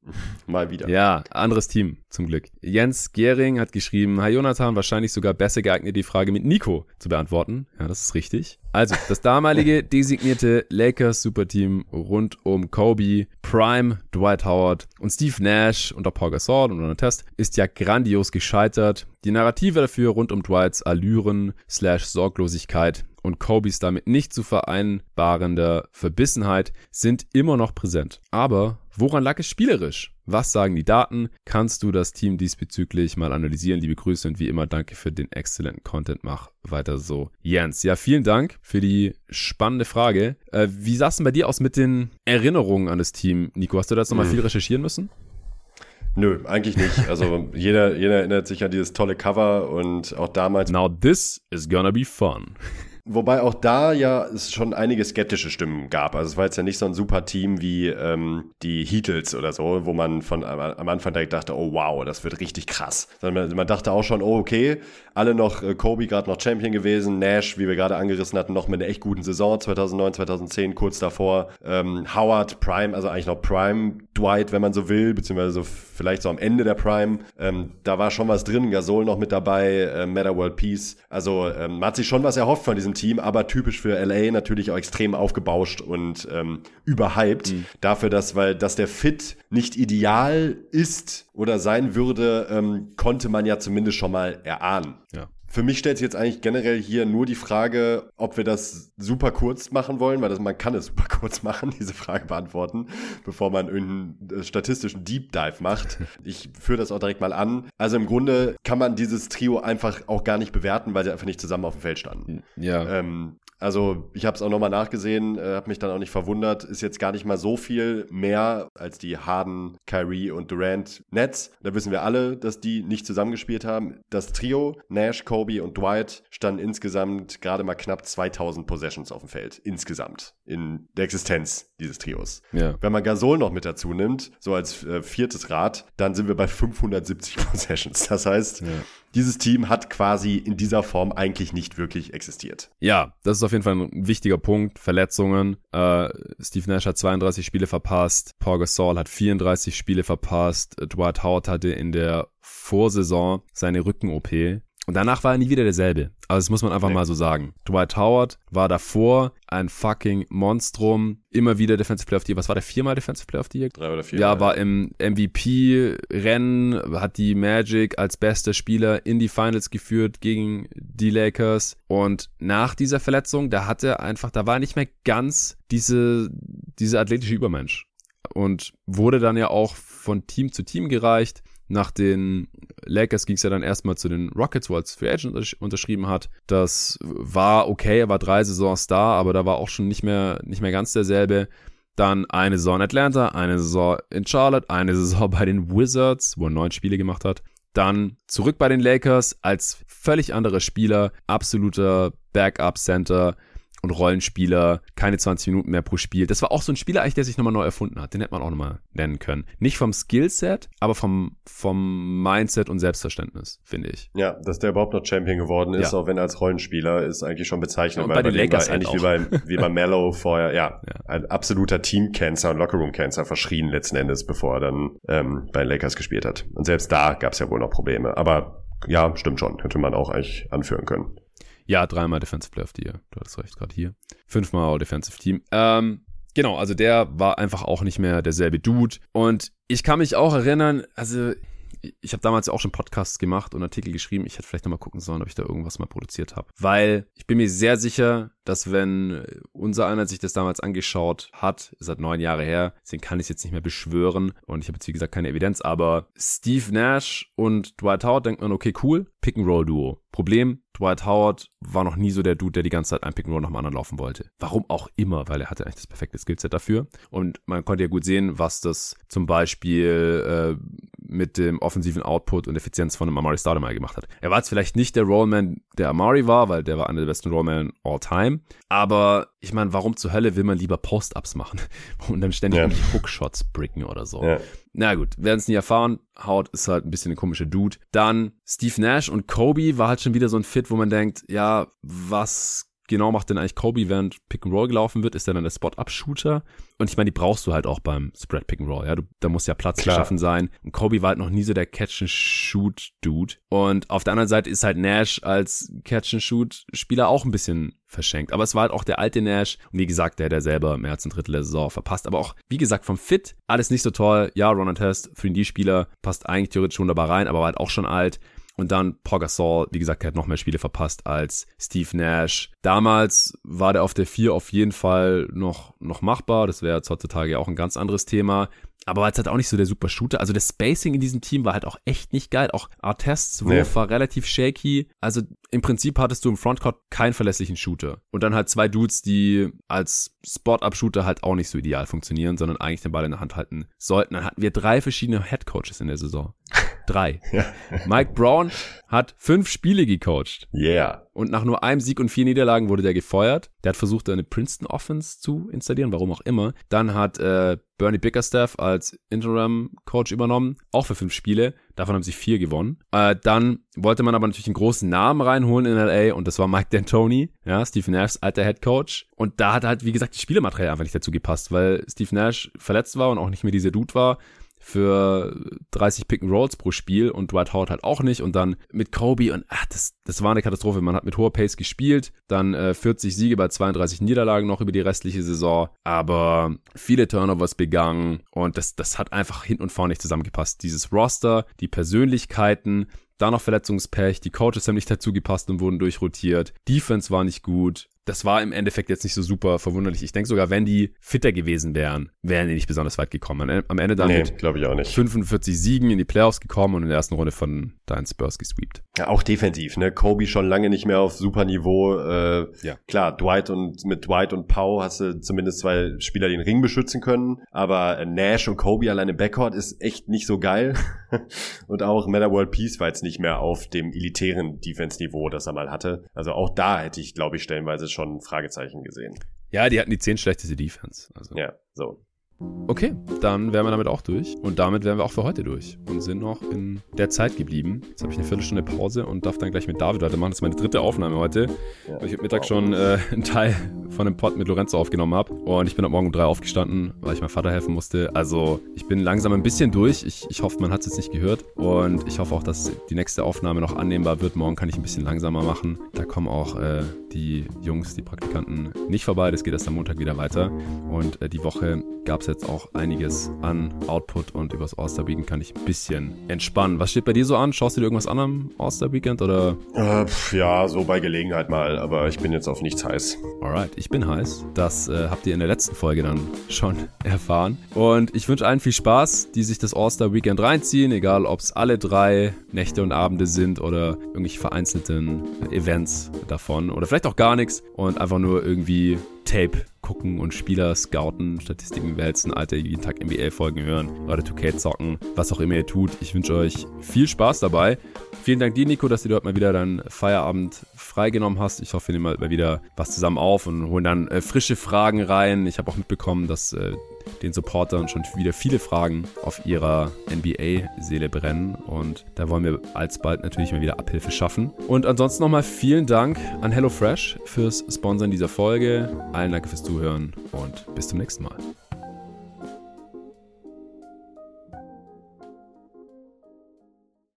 Mal wieder. Ja, anderes Team, zum Glück. Jens Gehring hat geschrieben, Hi Jonathan, wahrscheinlich sogar besser geeignet, die Frage mit Nico zu beantworten. Ja, das ist richtig. Also, das damalige designierte Lakers Superteam rund um Kobe, Prime, Dwight Howard und Steve Nash unter Paul Gasol und unter Test ist ja grandios gescheitert. Die Narrative dafür rund um Dwights Allüren slash Sorglosigkeit und Kobes damit nicht zu vereinbarende Verbissenheit sind immer noch präsent. Aber woran lag es spielerisch? Was sagen die Daten? Kannst du das Team diesbezüglich mal analysieren? Liebe Grüße und wie immer danke für den exzellenten Content. Mach weiter so. Jens, ja, vielen Dank für die spannende Frage. Äh, wie sah es denn bei dir aus mit den Erinnerungen an das Team? Nico, hast du da jetzt nochmal hm. viel recherchieren müssen? Nö, eigentlich nicht. Also jeder, jeder erinnert sich an dieses tolle Cover und auch damals. Now this is gonna be fun. Wobei auch da ja es schon einige skeptische Stimmen gab. Also es war jetzt ja nicht so ein super Team wie ähm, die Heatles oder so, wo man von am Anfang direkt dachte, oh wow, das wird richtig krass. Sondern man, man dachte auch schon, oh okay, alle noch äh, Kobe gerade noch Champion gewesen, Nash, wie wir gerade angerissen hatten, noch mit einer echt guten Saison 2009, 2010 kurz davor, ähm, Howard Prime, also eigentlich noch Prime Dwight, wenn man so will, beziehungsweise so vielleicht so am Ende der Prime. Ähm, da war schon was drin, Gasol noch mit dabei, äh, Meta World Peace. Also ähm, man hat sich schon was erhofft von diesem Team, aber typisch für LA natürlich auch extrem aufgebauscht und ähm, überhyped. Mhm. Dafür, dass, weil, dass der Fit nicht ideal ist oder sein würde, ähm, konnte man ja zumindest schon mal erahnen. Ja. Für mich stellt sich jetzt eigentlich generell hier nur die Frage, ob wir das super kurz machen wollen, weil das, man kann es super kurz machen, diese Frage beantworten, bevor man irgendeinen äh, statistischen Deep Dive macht. Ich führe das auch direkt mal an. Also im Grunde kann man dieses Trio einfach auch gar nicht bewerten, weil sie einfach nicht zusammen auf dem Feld standen. Ja. Ähm, also ich habe es auch nochmal nachgesehen, äh, habe mich dann auch nicht verwundert. Ist jetzt gar nicht mal so viel mehr als die Harden, Kyrie und Durant Nets. Da wissen wir alle, dass die nicht zusammengespielt haben. Das Trio Nash, Kobe und Dwight standen insgesamt gerade mal knapp 2000 Possessions auf dem Feld. Insgesamt in der Existenz dieses Trios. Ja. Wenn man Gasol noch mit dazu nimmt, so als äh, viertes Rad, dann sind wir bei 570 Possessions. Das heißt, ja dieses Team hat quasi in dieser Form eigentlich nicht wirklich existiert. Ja, das ist auf jeden Fall ein wichtiger Punkt. Verletzungen. Äh, Steve Nash hat 32 Spiele verpasst. Paul Gasol hat 34 Spiele verpasst. Dwight Howard hatte in der Vorsaison seine Rücken-OP. Und danach war er nie wieder derselbe. Also das muss man einfach nee. mal so sagen. Dwight Howard war davor ein fucking Monstrum. Immer wieder Defensive Player of the Year. Was war der viermal Defensive Player of the Year? Drei oder vier. Ja, war im MVP-Rennen, hat die Magic als bester Spieler in die Finals geführt gegen die Lakers. Und nach dieser Verletzung, da hatte einfach, da war nicht mehr ganz diese, diese athletische Übermensch. Und wurde dann ja auch von Team zu Team gereicht. Nach den Lakers ging es ja dann erstmal zu den Rockets, wo er als Free Agent unterschrieben hat. Das war okay, er war drei Saisons da, aber da war auch schon nicht mehr, nicht mehr ganz derselbe. Dann eine Saison in Atlanta, eine Saison in Charlotte, eine Saison bei den Wizards, wo er neun Spiele gemacht hat. Dann zurück bei den Lakers als völlig anderer Spieler, absoluter Backup-Center, und Rollenspieler, keine 20 Minuten mehr pro Spiel. Das war auch so ein Spieler eigentlich, der sich nochmal neu erfunden hat. Den hätte man auch nochmal nennen können. Nicht vom Skillset, aber vom, vom Mindset und Selbstverständnis, finde ich. Ja, dass der überhaupt noch Champion geworden ist, ja. auch wenn er als Rollenspieler, ist eigentlich schon bezeichnend. Und bei den Lakers halt ähnlich wie bei, wie bei Mello vorher, ja, ja. ein absoluter Team-Cancer und Lockerroom-Cancer verschrien letzten Endes, bevor er dann ähm, bei den Lakers gespielt hat. Und selbst da gab es ja wohl noch Probleme. Aber ja, stimmt schon. Hätte man auch eigentlich anführen können. Ja, dreimal Defensive Player of the Year. Du hattest recht, gerade hier. Fünfmal All Defensive Team. Ähm, genau, also der war einfach auch nicht mehr derselbe Dude. Und ich kann mich auch erinnern, also ich habe damals auch schon Podcasts gemacht und Artikel geschrieben. Ich hätte vielleicht nochmal gucken sollen, ob ich da irgendwas mal produziert habe. Weil ich bin mir sehr sicher, dass wenn unser einer sich das damals angeschaut hat, ist halt neun Jahre her, deswegen kann ich es jetzt nicht mehr beschwören und ich habe jetzt wie gesagt keine Evidenz, aber Steve Nash und Dwight Howard denkt man, okay, cool, Pick-and-Roll-Duo. Problem, Dwight Howard war noch nie so der Dude, der die ganze Zeit ein Pick-and-Roll nach dem anderen laufen wollte. Warum auch immer, weil er hatte eigentlich das perfekte Skillset dafür. Und man konnte ja gut sehen, was das zum Beispiel äh, mit dem offensiven Output und Effizienz von einem Amari Stoudemire gemacht hat. Er war jetzt vielleicht nicht der Rollman, der Amari war, weil der war einer der besten Rollman all time. Aber ich meine, warum zur Hölle will man lieber Post-Ups machen und dann ständig ja. irgendwelche Hookshots bricken oder so? Ja. Na gut, werden es nie erfahren. Haut ist halt ein bisschen ein komischer Dude. Dann Steve Nash und Kobe war halt schon wieder so ein Fit, wo man denkt, ja, was genau macht denn eigentlich Kobe, während Pick and Roll gelaufen wird? Ist er dann der Spot-Up-Shooter? Und ich meine, die brauchst du halt auch beim Spread Pick and Roll, ja. Du, da muss ja Platz Klar. geschaffen sein. Und Kobe war halt noch nie so der Catch-and-Shoot-Dude. Und auf der anderen Seite ist halt Nash als Catch-and-Shoot-Spieler auch ein bisschen verschenkt. Aber es war halt auch der alte Nash. Und wie gesagt, der, der selber mehr als ein Drittel der Saison verpasst. Aber auch, wie gesagt, vom Fit alles nicht so toll. Ja, Ron Test, 3D-Spieler, passt eigentlich theoretisch wunderbar rein, aber war halt auch schon alt. Und dann Paul Gasol, wie gesagt, er hat noch mehr Spiele verpasst als Steve Nash. Damals war der auf der 4 auf jeden Fall noch, noch machbar. Das wäre jetzt heutzutage auch ein ganz anderes Thema. Aber war jetzt halt auch nicht so der super Shooter. Also das Spacing in diesem Team war halt auch echt nicht geil. Auch Artests Wurf nee. war relativ shaky. Also im Prinzip hattest du im Frontcourt keinen verlässlichen Shooter. Und dann halt zwei Dudes, die als Spot-Up-Shooter halt auch nicht so ideal funktionieren, sondern eigentlich den Ball in der Hand halten sollten. Dann hatten wir drei verschiedene Head Coaches in der Saison. Drei. Ja. Mike Brown hat fünf Spiele gecoacht. Yeah. Und nach nur einem Sieg und vier Niederlagen wurde der gefeuert. Der hat versucht, eine Princeton Offense zu installieren, warum auch immer. Dann hat äh, Bernie Bickerstaff als Interim-Coach übernommen, auch für fünf Spiele. Davon haben sie vier gewonnen. Äh, dann wollte man aber natürlich einen großen Namen reinholen in LA und das war Mike D'Antoni, ja, Steve Nashs alter Head Coach. Und da hat halt, wie gesagt, die Spielematerial einfach nicht dazu gepasst, weil Steve Nash verletzt war und auch nicht mehr dieser Dude war für 30 Pick and Rolls pro Spiel und Dwight Howard halt auch nicht und dann mit Kobe und ach, das, das war eine Katastrophe. Man hat mit hoher Pace gespielt, dann äh, 40 Siege bei 32 Niederlagen noch über die restliche Saison, aber viele Turnovers begangen und das, das hat einfach hinten und vorne nicht zusammengepasst. Dieses Roster, die Persönlichkeiten, da noch Verletzungspech, die Coaches haben nicht dazu gepasst und wurden durchrotiert, Defense war nicht gut, das war im Endeffekt jetzt nicht so super verwunderlich. Ich denke sogar, wenn die fitter gewesen wären, wären die nicht besonders weit gekommen. Am Ende dann nee, mit ich auch nicht. 45 Siegen in die Playoffs gekommen und in der ersten Runde von deinen Spurs gesweept. Ja, auch defensiv, ne? Kobe schon lange nicht mehr auf super Niveau. Äh, ja. Klar, Dwight und mit Dwight und Pau hast du zumindest zwei Spieler, die den Ring beschützen können. Aber Nash und Kobe alleine Backcourt ist echt nicht so geil. und auch Meta World Peace war jetzt nicht mehr auf dem elitären Defense-Niveau, das er mal hatte. Also auch da hätte ich, glaube ich, stellenweise schon Fragezeichen gesehen. Ja, die hatten die zehn schlechteste Defense. Also. Ja, so. Okay, dann wären wir damit auch durch. Und damit wären wir auch für heute durch. Und sind noch in der Zeit geblieben. Jetzt habe ich eine Viertelstunde Pause und darf dann gleich mit David weitermachen. Das ist meine dritte Aufnahme heute. Ja, weil ich heute Mittag schon äh, einen Teil von dem Pod mit Lorenzo aufgenommen habe. Und ich bin am Morgen um drei aufgestanden, weil ich meinem Vater helfen musste. Also ich bin langsam ein bisschen durch. Ich, ich hoffe, man hat es jetzt nicht gehört. Und ich hoffe auch, dass die nächste Aufnahme noch annehmbar wird. Morgen kann ich ein bisschen langsamer machen. Da kommen auch äh, die Jungs, die Praktikanten nicht vorbei. Das geht erst am Montag wieder weiter. Und äh, die Woche gab es jetzt auch einiges an Output und übers All-Star Weekend kann ich ein bisschen entspannen. Was steht bei dir so an? Schaust du dir irgendwas an am All-Star Weekend oder? Äh, ja, so bei Gelegenheit mal, aber ich bin jetzt auf nichts heiß. Alright, ich bin heiß. Das äh, habt ihr in der letzten Folge dann schon erfahren. Und ich wünsche allen viel Spaß, die sich das All-Star Weekend reinziehen, egal ob es alle drei Nächte und Abende sind oder irgendwelche vereinzelten Events davon oder vielleicht auch gar nichts und einfach nur irgendwie Tape gucken und Spieler scouten, Statistiken wälzen, alte jeden Tag NBA-Folgen hören oder 2K zocken, was auch immer ihr tut. Ich wünsche euch viel Spaß dabei. Vielen Dank dir, Nico, dass du dort mal wieder deinen Feierabend freigenommen hast. Ich hoffe, wir nehmen mal wieder was zusammen auf und holen dann äh, frische Fragen rein. Ich habe auch mitbekommen, dass äh, den Supportern schon wieder viele Fragen auf ihrer NBA-Seele brennen. Und da wollen wir alsbald natürlich mal wieder Abhilfe schaffen. Und ansonsten nochmal vielen Dank an HelloFresh fürs Sponsoren dieser Folge. Allen Dank fürs Zuhören und bis zum nächsten Mal.